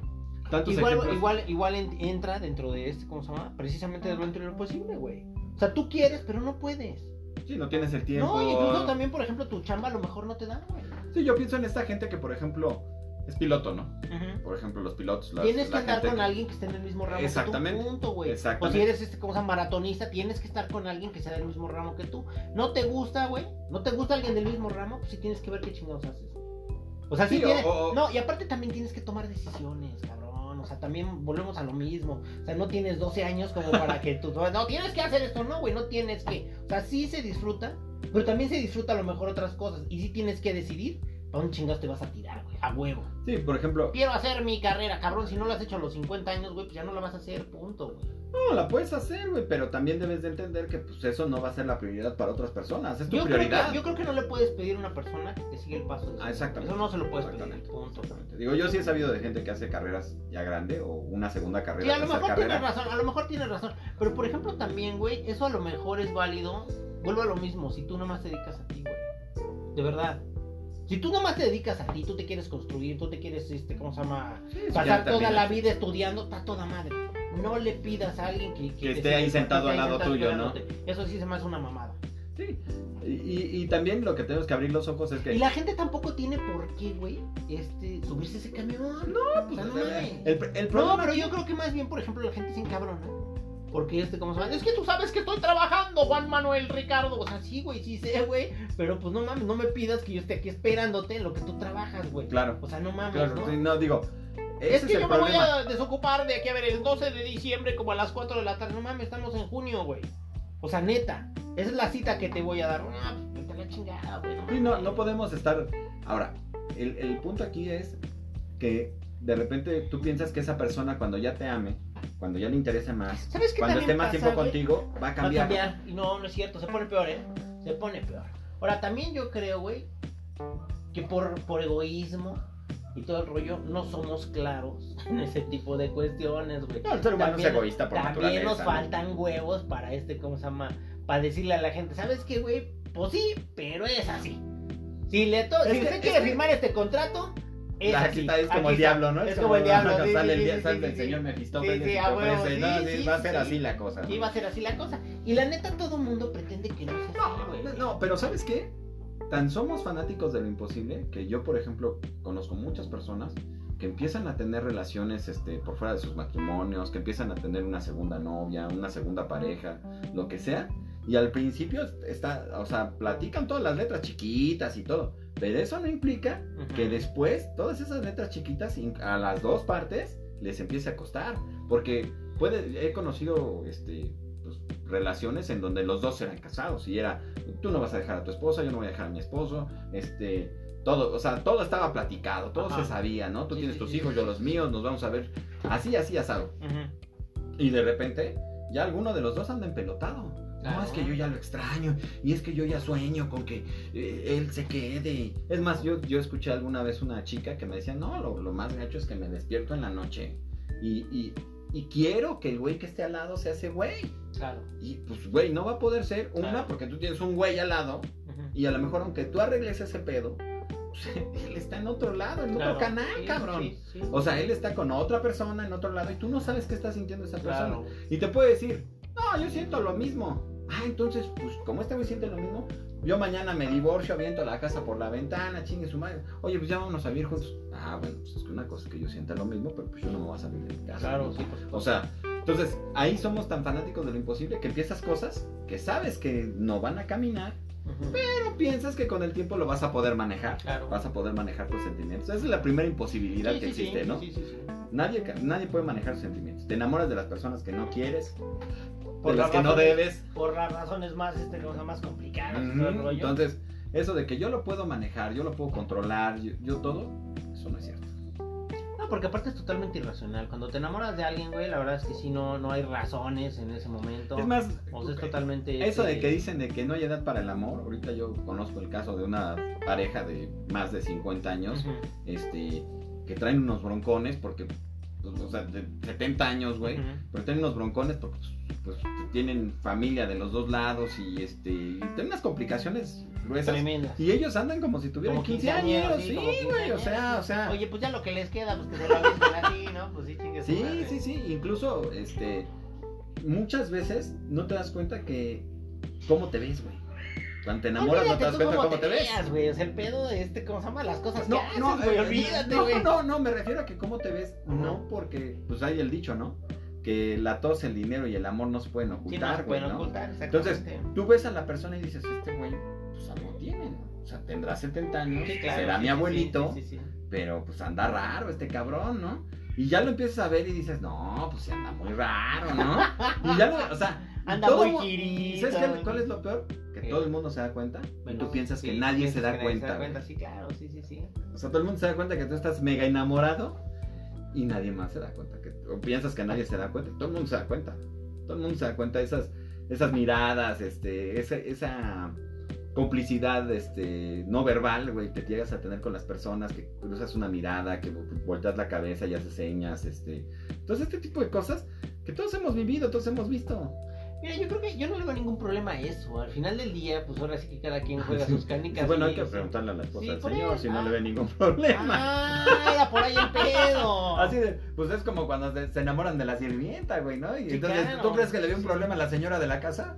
tantos Igual, ejemplos. igual, igual en- entra dentro de este, ¿cómo se llama? Precisamente de dentro de lo posible, güey. O sea, tú quieres, pero no puedes. Sí, no tienes el tiempo. No, y incluso también, por ejemplo, tu chamba a lo mejor no te da, güey. Sí, yo pienso en esta gente que, por ejemplo, es piloto, ¿no? Por ejemplo, los pilotos. las- Tienes que andar con que- alguien que esté en el mismo ramo Exactamente, que tú, punto, güey. O si eres este, llama, maratonista, tienes que estar con alguien que sea del mismo ramo que tú. No te gusta, güey. No te gusta alguien del mismo ramo, pues sí tienes que ver qué chingados haces. O sea, sí, Sí, o- tienes... o- No, y aparte también tienes que tomar decisiones, cabrón. O O sea, también volvemos a lo mismo. O sea, no tienes 12 años como para que tú. No, tienes que hacer esto, no, güey, no tienes que. O sea, sí se disfruta, pero también se disfruta a lo mejor otras cosas. Y sí tienes que decidir para un chingados te vas a tirar, güey, a huevo. Sí, por ejemplo, Quiero hacer mi carrera, cabrón. Si no lo has hecho a los 50 años, güey, pues ya no la vas a hacer, punto, güey. no, la puedes hacer, güey, pero también debes de entender que pues eso no va a ser la prioridad para otras personas, es tu Yo creo, prioridad. que, yo creo que no le puedes pedir a una persona que te siga el paso de Ah, exactamente. Eso no se lo puedes pedir, punto. Digo, yo sí he sabido de gente que hace carreras ya grande o una segunda carrera. Sí, a lo mejor carrera. tienes razón, a lo mejor tienes razón. Pero por ejemplo también, güey, eso a lo mejor es válido. Vuelvo a lo mismo, si tú nomás te dedicas a ti, güey. De verdad. Si tú nomás te dedicas a ti, tú te quieres construir, tú te quieres, este, ¿cómo se llama? Sí, Pasar toda también. la vida estudiando, está toda madre. No le pidas a alguien que, Que esté ahí sentado al lado tuyo, ¿no? Eso sí se me hace una mamada. Sí. Y, y- y también lo que tenemos que abrir los ojos es que. Y la gente tampoco tiene por qué, güey, este, subirse ese camión. No, pues, O sea, no el, No, pero yo creo que más bien, por ejemplo, la gente se encabrona. Porque este, ¿cómo se llama? Es que tú sabes que estoy trabajando, Juan Manuel Ricardo. O sea, sí, güey, sí sé, güey. Pero pues no mames, no me pidas que yo esté aquí esperándote en lo que tú trabajas, güey. Claro, O sea, no mames, claro. ¿no? sí, no, digo. Es que yo me voy a desocupar de aquí a ver el 12 de diciembre como a las 4 de la tarde. No mames, estamos en junio, güey. O sea, neta, esa es la cita que te voy a dar. Ah, pues, vete a la chingada, güey. Sí, no, no podemos estar. Ahora, el, el punto aquí es que de repente tú piensas que esa persona cuando ya te ame, cuando ya le interese más, ¿Sabes qué cuando esté más pasa, tiempo güey? contigo, va a Va a cambiar. cambiar. Y no, no es cierto, se pone peor, ¿eh? Se pone peor. Ahora, también yo creo, güey, que por, por egoísmo y todo el rollo, no somos claros en ese tipo de cuestiones, güey. No, el ser humano También- es egoísta por También naturaleza. nos ¿no? faltan huevos para este, ¿cómo se llama? Para decirle a la gente, ¿sabes qué, güey? Pues sí, pero es así. Si, le to Es si que- usted quiere que- firmar este contrato, es La así. cita es como Aquí el está. diablo, ¿no? Es como el diablo. sí, sale sí, el, día- sí, sale sí, el sí. señor Mefistófeles Sí, sí, y sí, no, sí, va a ser sí. así la cosa. ¿no? Y va a ser así la cosa. Y la neta, todo mundo pretende que no sea así, güey. No, no, pero ¿sabes qué? Tan somos fanáticos de lo imposible que yo, por ejemplo, conozco muchas personas que empiezan a tener relaciones este, por fuera de sus matrimonios, que empiezan a tener una segunda novia, una segunda pareja, lo que sea. Y al principio está, o sea, platican todas las letras chiquitas y todo. Pero eso no implica que después todas esas letras chiquitas a las dos partes les empiece a costar. Porque puede, he conocido este, pues, relaciones en donde los dos eran casados y era, tú no vas a dejar a tu esposa, yo no voy a dejar a mi esposo, este, todo, o sea, todo estaba platicado, todo Ajá. se sabía, ¿no? Tú Sí, tienes sí, tus sí, hijos, yo los míos, nos vamos a ver así, así, asado. Ujú. Y de repente, ya alguno de los dos anda empelotado. No, es que yo ya lo extraño. Y es que yo ya sueño con que eh, él se quede. Es más, yo, yo escuché alguna vez una chica que me decía, no, lo, lo más gacho es que me despierto en la noche. Y, y, y quiero que el güey que esté al lado sea ese güey. Claro. Y pues, güey, no va a poder ser una Claro. porque tú tienes un güey al lado. Y a lo mejor aunque tú arregles ese pedo, pues, él está en otro lado, en Claro. otro canal, Sí, cabrón. sí, sí. O sea, él está con otra persona en otro lado y tú no sabes qué está sintiendo esa persona. Y te puede decir, no, yo siento lo mismo. Ah, entonces, pues como este güey siente lo mismo, yo mañana me divorcio, aviento la casa por la ventana, chingue su madre. Oye, pues ya vámonos a vivir juntos. Ah, bueno, pues es que una cosa es que yo sienta lo mismo, pero pues yo no me voy a salir de mi casa. Claro, sí. O sea, entonces ahí somos tan fanáticos de lo imposible que empiezas cosas que sabes que no van a caminar, Ujú. pero piensas que con el tiempo lo vas a poder manejar. Claro. Vas a poder manejar tus sentimientos. Esa es la primera imposibilidad Sí, que sí, existe, sí, ¿no? sí, sí, sí. Nadie, nadie puede manejar sus sentimientos. Te enamoras de las personas que no quieres, Por de las las que no razones- debes. Por las razones más, este, cosa más complicadas. y Ujú, todo el rollo. Entonces, eso de que yo lo puedo manejar, yo lo puedo controlar, yo, yo todo, eso no es cierto. No, porque aparte es totalmente irracional. Cuando te enamoras de alguien, güey, la verdad es que sí, no, no hay razones en ese momento. Es más, O sea, es totalmente... eso de que dicen de que no hay edad para el amor, ahorita yo conozco el caso de una pareja de más de 50 años, este, que traen unos broncones porque, o sea, de 70 años, güey, pero tienen unos broncones porque pues, pues, tienen familia de los dos lados y este y tienen unas complicaciones gruesas. Tremendas. Y ellos andan como si tuvieran Como 15 años, sí, güey, o sea, o sea. Oye, pues ya lo que les queda, pues que se lo avienten así, ¿no? Pues sí, chingue su sí, madre. sí, sí, incluso este muchas veces no te das cuenta que cómo te ves, güey. Cuando te enamoras no te Olvídate das cuenta cómo cómo te ves. güey. O sea, el pedo de este, ¿cómo se llama? Las cosas No, que haces, no, güey. eh, olvídate, no, güey. no, no, me refiero a que cómo te ves, no porque pues hay el dicho, ¿no? Que la tos, el dinero y el amor no se pueden Sí, no ocultar, se güey, pueden ¿no? ocultar, Entonces, tú ves a la persona y dices, este güey, pues algo tiene, ¿no? O sea, tendrá 70 años, Sí, claro, será sí, mi sí, abuelito, sí, sí, sí. pero pues anda raro este cabrón, ¿no? Y ya lo empiezas a ver y dices, no, pues se anda muy raro, ¿no? Y ya lo, o sea, Anda todo muy mu- girito. ¿Sabes qué- cuál es lo peor? Que todo el mundo se da cuenta Bueno, tú piensas sí, que nadie se da que nadie cuenta. güey. Sí, claro, sí, sí, sí. O sea, todo el mundo se da cuenta que tú estás mega enamorado y nadie más se da cuenta. Que, o piensas que nadie se da cuenta. Todo el mundo se da cuenta. Todo el mundo se da cuenta de esas, esas miradas, este, esa, esa complicidad este, no verbal, güey, que llegas a tener con las personas, que cruzas una mirada, que volteas la cabeza y haces señas, este. Entonces, este tipo de cosas que todos hemos vivido, todos hemos visto. Mira, yo creo que yo no le veo ningún problema a eso. Al final del día, pues ahora sí que cada quien juega sus canicas. bueno, hay que preguntarle a la esposa Sí, del señor si no le ve ningún problema. Ah, era por ahí el pedo. Así de, pues es como cuando se, se enamoran de la sirvienta, güey, ¿no? Y entonces, claro. ¿tú crees que le dio un problema a la señora de la casa?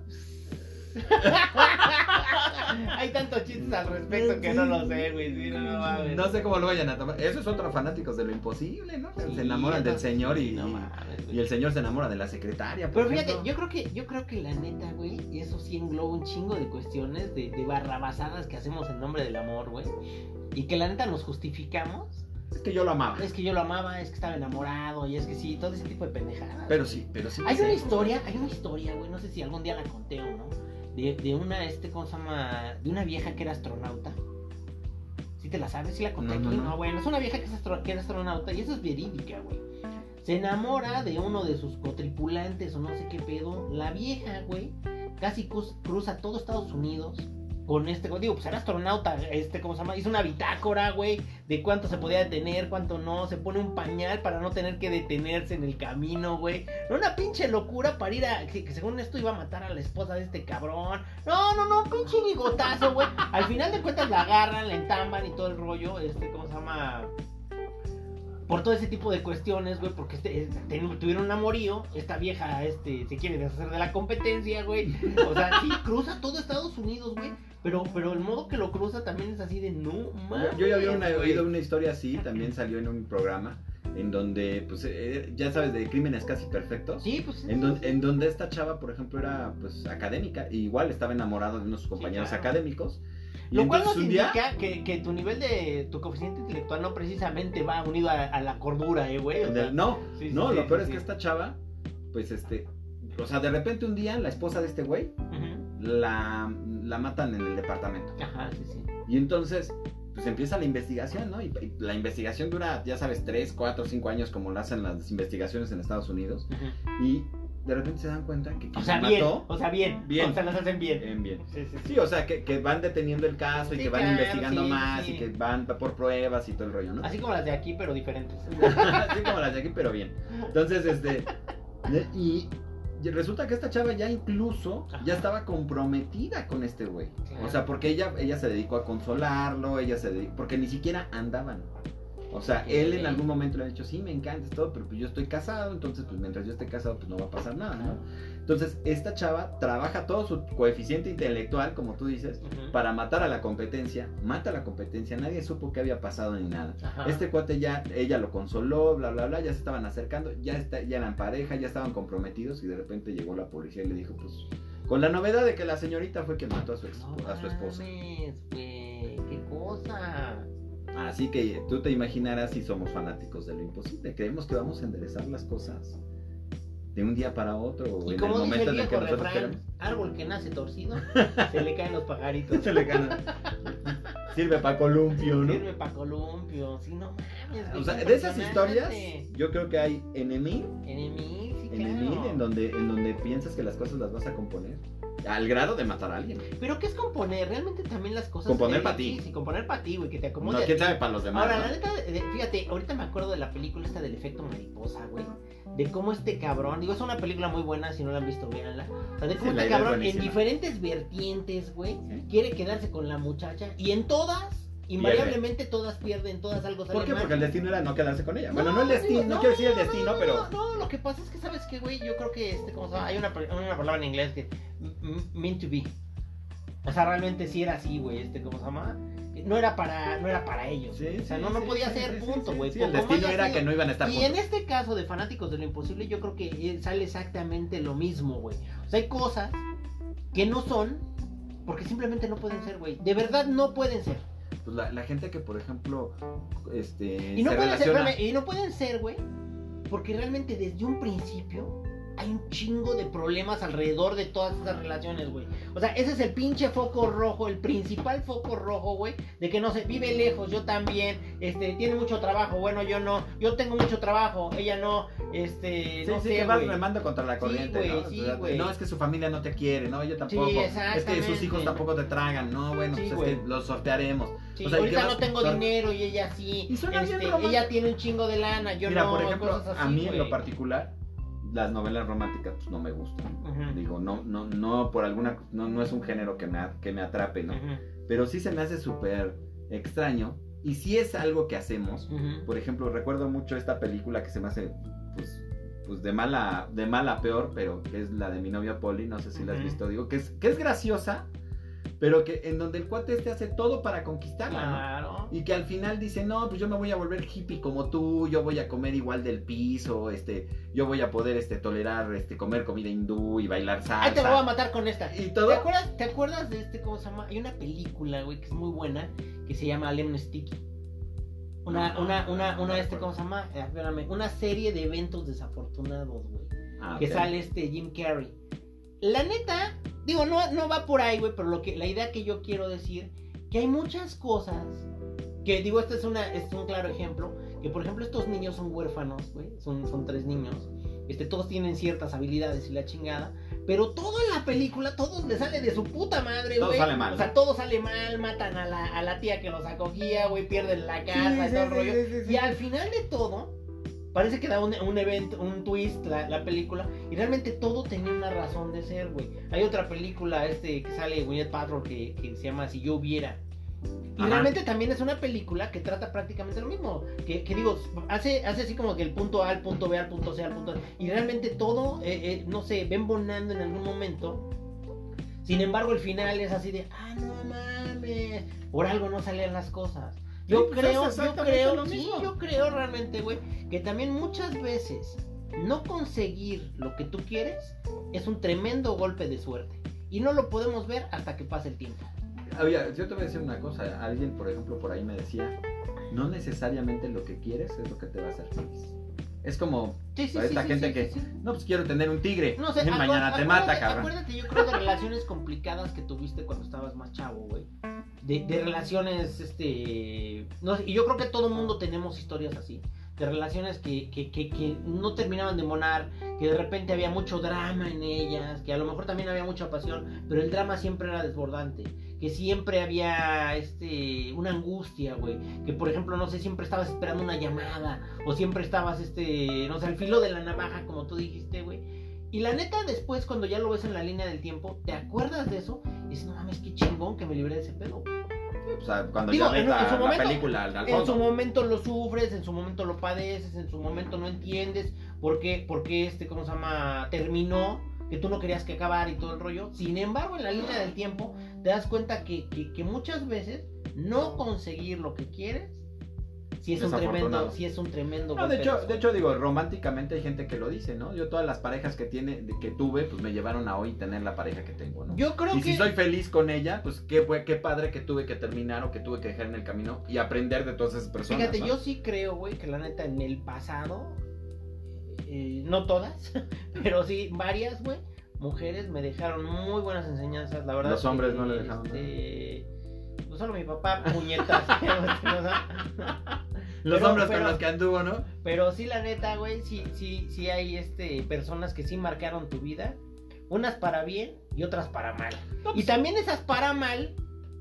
Hay tantos chistes al respecto que no lo sé, güey. Sí, no, no mames. No sé cómo lo vayan a tomar. Eso es otro fanáticos de lo imposible, ¿no? Sí, se enamoran del señor sí, y, no mames, y el señor se enamora de la secretaria. por Pero fíjate, yo creo que, yo creo que la neta, güey, y eso sí engloba un chingo de cuestiones de, de barrabasadas que hacemos en nombre del amor, güey. Y que la neta nos justificamos. Es que yo lo amaba. Es que yo lo amaba, es que estaba enamorado, y es que sí, todo ese tipo de pendejadas. Pero sí, pero sí. Hay una historia, hay una historia, güey, no sé si algún día la conté o no, de, de una, este, ¿cómo se llama? De una vieja que era astronauta. ¿Sí te la sabes? ¿Sí la conté No, no, aquí? no. bueno, es una vieja que, es astro- que era astronauta y eso es verídica, güey. Se enamora de uno de sus cotripulantes o no sé qué pedo. La vieja, güey, casi cruz- cruza todo Estados Unidos con este, digo, pues era astronauta, este, ¿cómo se llama? Hizo una bitácora, güey, de cuánto se podía detener, cuánto no, se pone un pañal para no tener que detenerse en el camino, güey. No, una pinche locura para ir a, que, según esto iba a matar a la esposa de este cabrón. No, no, no, pinche bigotazo, güey. Al final de cuentas la agarran, la entamban y todo el rollo, este, ¿cómo se llama? Por todo ese tipo de cuestiones, güey, porque este, ten- tuvieron un amorío, esta vieja, este, se quiere deshacer de la competencia, güey. O sea, sí, cruza todo Estados Unidos, güey. Pero, pero el modo que lo cruza también es así de no mames. Yo, yo ya había una- oído una historia así, también salió en un programa en donde, pues, eh, ya sabes, de crímenes casi perfectos. Sí, pues. En, don- en donde esta chava, por ejemplo, era pues académica, igual estaba enamorado de unos compañeros claro. académicos. Y Lo cual nos un día, indica que, que tu nivel de. tu coeficiente intelectual no precisamente va unido a, a la cordura, eh, güey. o sea, no, sí, sí, no, sí, lo sí, peor sí. es que esta chava, pues este, o sea, de repente un día la esposa de este güey Ujú. La, la matan en el departamento. Ajá, sí, sí. Y entonces, pues empieza la investigación, ¿no? Y, y la investigación dura, ya sabes, 3, 4, 5 años como lo hacen las investigaciones en Estados Unidos. Ujú. Y de repente se dan cuenta que O sea, la bien. mató, O sea, bien. Bien. O sea, las hacen bien. bien, bien. Sí, sí, sí. Sí, o sea, que, que van deteniendo el caso y que van claro, investigando más y que van por pruebas y todo el rollo, ¿no? Así como las de aquí, pero diferentes. Así como las de aquí, pero bien. Entonces, este. Y resulta que esta chava ya incluso Ajá. ya estaba comprometida con este güey. Claro. O sea, porque ella, ella se dedicó a consolarlo, ella se dedicó, porque ni siquiera andaban. O sea, él en algún momento le ha dicho, sí, me encanta todo, pero pues yo estoy casado, entonces pues mientras yo esté casado pues no va a pasar nada, ¿no? Entonces, esta chava trabaja todo su coeficiente intelectual, como tú dices, para matar a la competencia, mata a la competencia, nadie supo qué había pasado ni nada. Ajá. Este cuate ya, ella lo consoló, bla, bla, bla, ya se estaban acercando, ya, está, ya eran pareja, ya estaban comprometidos y de repente llegó la policía y le dijo, pues, con la novedad de que la señorita fue quien mató a su, ex- No a su esposa. mames, güey, qué cosa. Así que tú te imaginarás si somos fanáticos de lo imposible, creemos que vamos a enderezar las cosas de un día para otro o en el momento en el que nosotros refrán, queremos. árbol que nace torcido, se le caen los pajaritos. Se le gana. Sirve para columpio, ¿no? Sirve para columpio, sí, no mames. O sea, de esas historias, yo creo que hay enemy Enemy, sí, en claro. en donde, en donde piensas que las cosas las vas a componer. Al grado de matar a alguien. Pero ¿qué es componer? Realmente también las cosas. Componer eh, pa' ti. Sí, componer para ti, güey, que te acomode. No, quién sabe para los demás. Ahora, ¿no? la neta, fíjate, ahorita me acuerdo de la película esta del efecto mariposa, güey. De cómo este cabrón, digo, es una película muy buena, si no la han visto, véanla. O sea, de cómo Sí, este es cabrón en diferentes vertientes, güey, ¿Sí? quiere quedarse con la muchacha y en todas, invariablemente todas pierden, todas algo sale ¿Por qué? mal. Porque el destino era no quedarse con ella. bueno, no el destino, no, quiero decir el no, destino, no, pero. No, lo que pasa es que, ¿sabes qué, güey? Yo creo que, este, ¿cómo se llama? Hay una, una palabra en inglés que. Meant to be. O sea, realmente sí era así, güey, este, ¿cómo se llama? No era para, no era para ellos. Sí, o sea, sí, no, no podía sí, ser punto, güey. El destino era sido. que no iban a estar Y juntos. en este caso de Fanáticos de lo Imposible, yo creo que sale exactamente lo mismo, güey. O sea, hay cosas que no son porque simplemente no pueden ser, güey. De verdad no pueden ser. Pues la, la gente que, por ejemplo, este. Y no, se pueden ser, relaciona. y no pueden ser, güey. porque realmente desde un principio hay un chingo de problemas alrededor de todas esas relaciones, güey. O sea, ese es el pinche foco rojo, el principal foco rojo, güey, de que no se vive lejos, yo también, este, tiene mucho trabajo, bueno, yo no, yo tengo mucho trabajo, ella no, este, Sí, no sí, sé, que vas remando contra la corriente, güey, ¿no? sí, O sea, güey. no, es que su familia no te quiere, no, yo tampoco. Sí, es que sus hijos tampoco te tragan, no, bueno, pues es que los sortearemos. Sí, o sea, ¿y ahorita no tengo sor- dinero y ella sí. Y suena bien este, ella tiene un chingo de lana, yo Mira, no. por ejemplo, cosas a mí en lo particular, las novelas románticas pues, no me gustan. Digo, no, no, no, por alguna, no, no es un género que me, que me atrape, ¿no? Pero sí se me hace súper extraño. Y sí es algo que hacemos. ujú. Por ejemplo, recuerdo mucho esta película que se me hace, pues, pues de mala, de mala a peor, pero que es la de mi novia Polly, no sé si la has visto, digo, que es, que es graciosa, pero que en donde el cuate este hace todo para conquistarla, ¿no? Claro. Y que al final dice, no, pues yo me voy a volver hippie como tú, yo voy a comer igual del piso, este, yo voy a poder este, tolerar este, comer comida hindú y bailar salsa. Ahí te lo voy a matar con esta. ¿Y ¿Te todo? acuerdas, ¿Te acuerdas de este, cómo se llama? Hay una película, güey, que es muy buena, que se llama Lemon Sticky. Una, No, una, no, una, este. ¿cómo se llama? Eh, espérame, una serie de eventos desafortunados, güey. Ah, que sale este Jim Carrey. La neta, digo, no, no va por ahí, güey, pero lo que, la idea que yo quiero decir, que hay muchas cosas, que digo, este es, una, este es un claro ejemplo, que por ejemplo estos niños son huérfanos, güey, son, son tres niños, este, todos tienen ciertas habilidades y la chingada, pero todo en la película, todo le sale de su puta madre, Todo güey. sale mal, O sea, todo sale mal, matan a la, a la tía que los acogía, güey, pierden la casa, y todo el rollo. Y al final de todo, parece que da un, un evento, un twist la, la película. Y realmente todo tenía una razón de ser, güey. Hay otra película este que sale Gwyneth Paltrow que, que se llama Si yo hubiera. Y Ajá. realmente también es una película que trata prácticamente lo mismo. Que, que digo, hace, hace así como que el punto A, el punto B, al punto C, al punto D. Y realmente todo, eh, eh, no sé, ven bonando en algún momento. Sin embargo, el final es así de, ah, no mames, por algo no salían las cosas. Yo Sí, pues creo, yo creo, lo sí, yo creo realmente, güey, que también muchas veces no conseguir lo que tú quieres es un tremendo golpe de suerte. Y no lo podemos ver hasta que pase el tiempo. Había, yo te voy a decir una cosa. Alguien, por ejemplo, por ahí me decía, no necesariamente lo que quieres es lo que te va a hacer feliz. Es como Sí, esta sí, gente que, no, pues quiero tener un tigre. No sé, y mañana acuérdate- te mata, cabrón. Acuérdate, yo creo de relaciones complicadas que tuviste cuando estabas más chavo, güey. De, de relaciones, este. No, y yo creo que todo mundo tenemos historias así. De relaciones que, que, que, que no terminaban de monar, que de repente había mucho drama en ellas, que a lo mejor también había mucha pasión, pero el drama siempre era desbordante. Que siempre había este una angustia, güey. Que por ejemplo, no sé, siempre estabas esperando una llamada. O siempre estabas, este, no sé, al filo de la navaja, como tú dijiste, güey. Y la neta, después, cuando ya lo ves en la línea del tiempo, te acuerdas de eso y dices, no mames, qué chingón que me libré de ese pedo. O sea, cuando Digo, ya ves en- la, en su la momento- película al, En su momento lo sufres, en su momento lo padeces, en su momento no entiendes por qué, por qué este, ¿cómo se llama? Terminó, que tú no querías que acabara y todo el rollo. Sin embargo, en la línea del tiempo, te das cuenta que, que, que muchas veces no conseguir lo que quieres, si es un tremendo, si es un tremendo No, de hecho, de hecho digo, románticamente hay gente que lo dice, ¿no? Yo todas las parejas que tiene, que tuve, pues me llevaron a hoy tener la pareja que tengo, ¿no? yo creo y que si soy feliz con ella, pues qué, qué padre que tuve que terminar o que tuve que dejar en el camino y aprender de todas esas personas. Fíjate, ¿no? yo sí creo, güey, que la neta en el pasado, eh, no todas, pero sí varias, güey, mujeres me dejaron muy buenas enseñanzas, la verdad. Los hombres que, no le dejaron Este, pues solo mi papá, puñetas. Los pero- hombres pero- con los que anduvo, ¿no? pero sí, la neta, güey, sí, sí, sí hay este, personas que sí marcaron tu vida, unas para bien y otras para mal. Y también esas para mal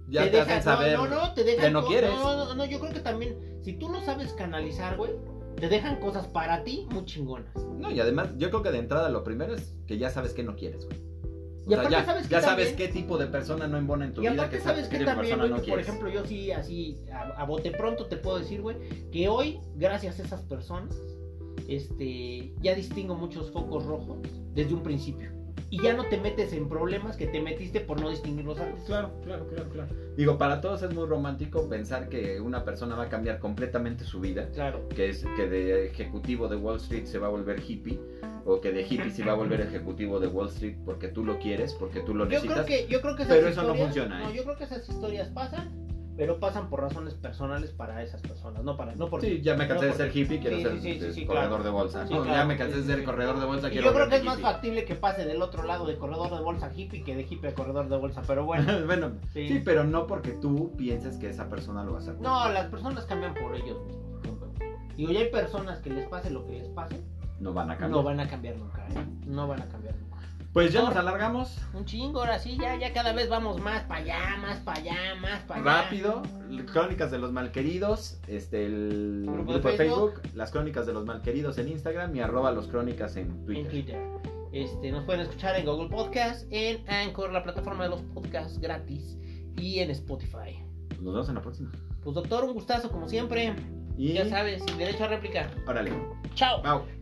Ya te, hacen dejan- saber. No, no, no, te dejan. que no quieres. No, no, no, yo creo que también, si tú lo sabes canalizar, güey, te dejan cosas para ti muy chingonas. No, y además, yo creo que de entrada lo primero es que ya sabes que no quieres, güey. O Y sea, ya, sabes que ya sabes también- qué tipo de persona no embona en tu y vida, qué ¿sabes qué que de también, persona güey? no Que, por ejemplo, yo sí, así, a, a bote pronto te puedo decir, güey, que hoy, gracias a esas personas, este, ya distingo muchos focos rojos desde un principio. Y ya no te metes en problemas que te metiste por no distinguirlos antes. Claro, claro, claro, claro. Digo, para todos es muy romántico pensar que una persona va a cambiar completamente su vida. Claro. Que es que de ejecutivo de Wall Street se va a volver hippie. O que de hippie se va a volver ejecutivo de Wall Street porque tú lo quieres, porque tú lo Yo creo necesitas. que, yo creo que esas Pero eso no historias- funciona, ¿eh? yo creo que esas historias pasan pero pasan por razones personales para esas personas, no para no por Sí, ya me cansé no de ser porque- hippie, quiero Sí, ser sí, sí, corredor claro. de bolsa. Sí, No, claro, ya me cansé de ser corredor de bolsa, Y quiero yo creo que es más factible que pase del otro lado de corredor de bolsa hippie que de hippie a corredor de bolsa, pero bueno. bueno, Sí. sí. pero no porque tú pienses que esa persona lo va a hacer. No, las personas cambian por ellos mismos. Digo, ya hay personas que les pase lo que les pase, No van a cambiar. no van a cambiar nunca, ¿eh? No van a cambiar nunca. Pues ya No. nos alargamos. Un chingo, ahora sí, ya, ya cada vez vamos más para allá, más para allá, más para allá. Rápido, Crónicas de los Malqueridos, este, el Grupo de Facebook. Facebook, las Crónicas de los Malqueridos en Instagram y arroba los Crónicas en Twitter. En Twitter. Este, nos pueden escuchar en Google Podcast, en Anchor, la plataforma de los podcasts gratis, y en Spotify. Nos vemos en la próxima. Pues doctor, un gustazo como siempre. Y Ya sabes, sin derecho a réplica. órale, Chao. Mau.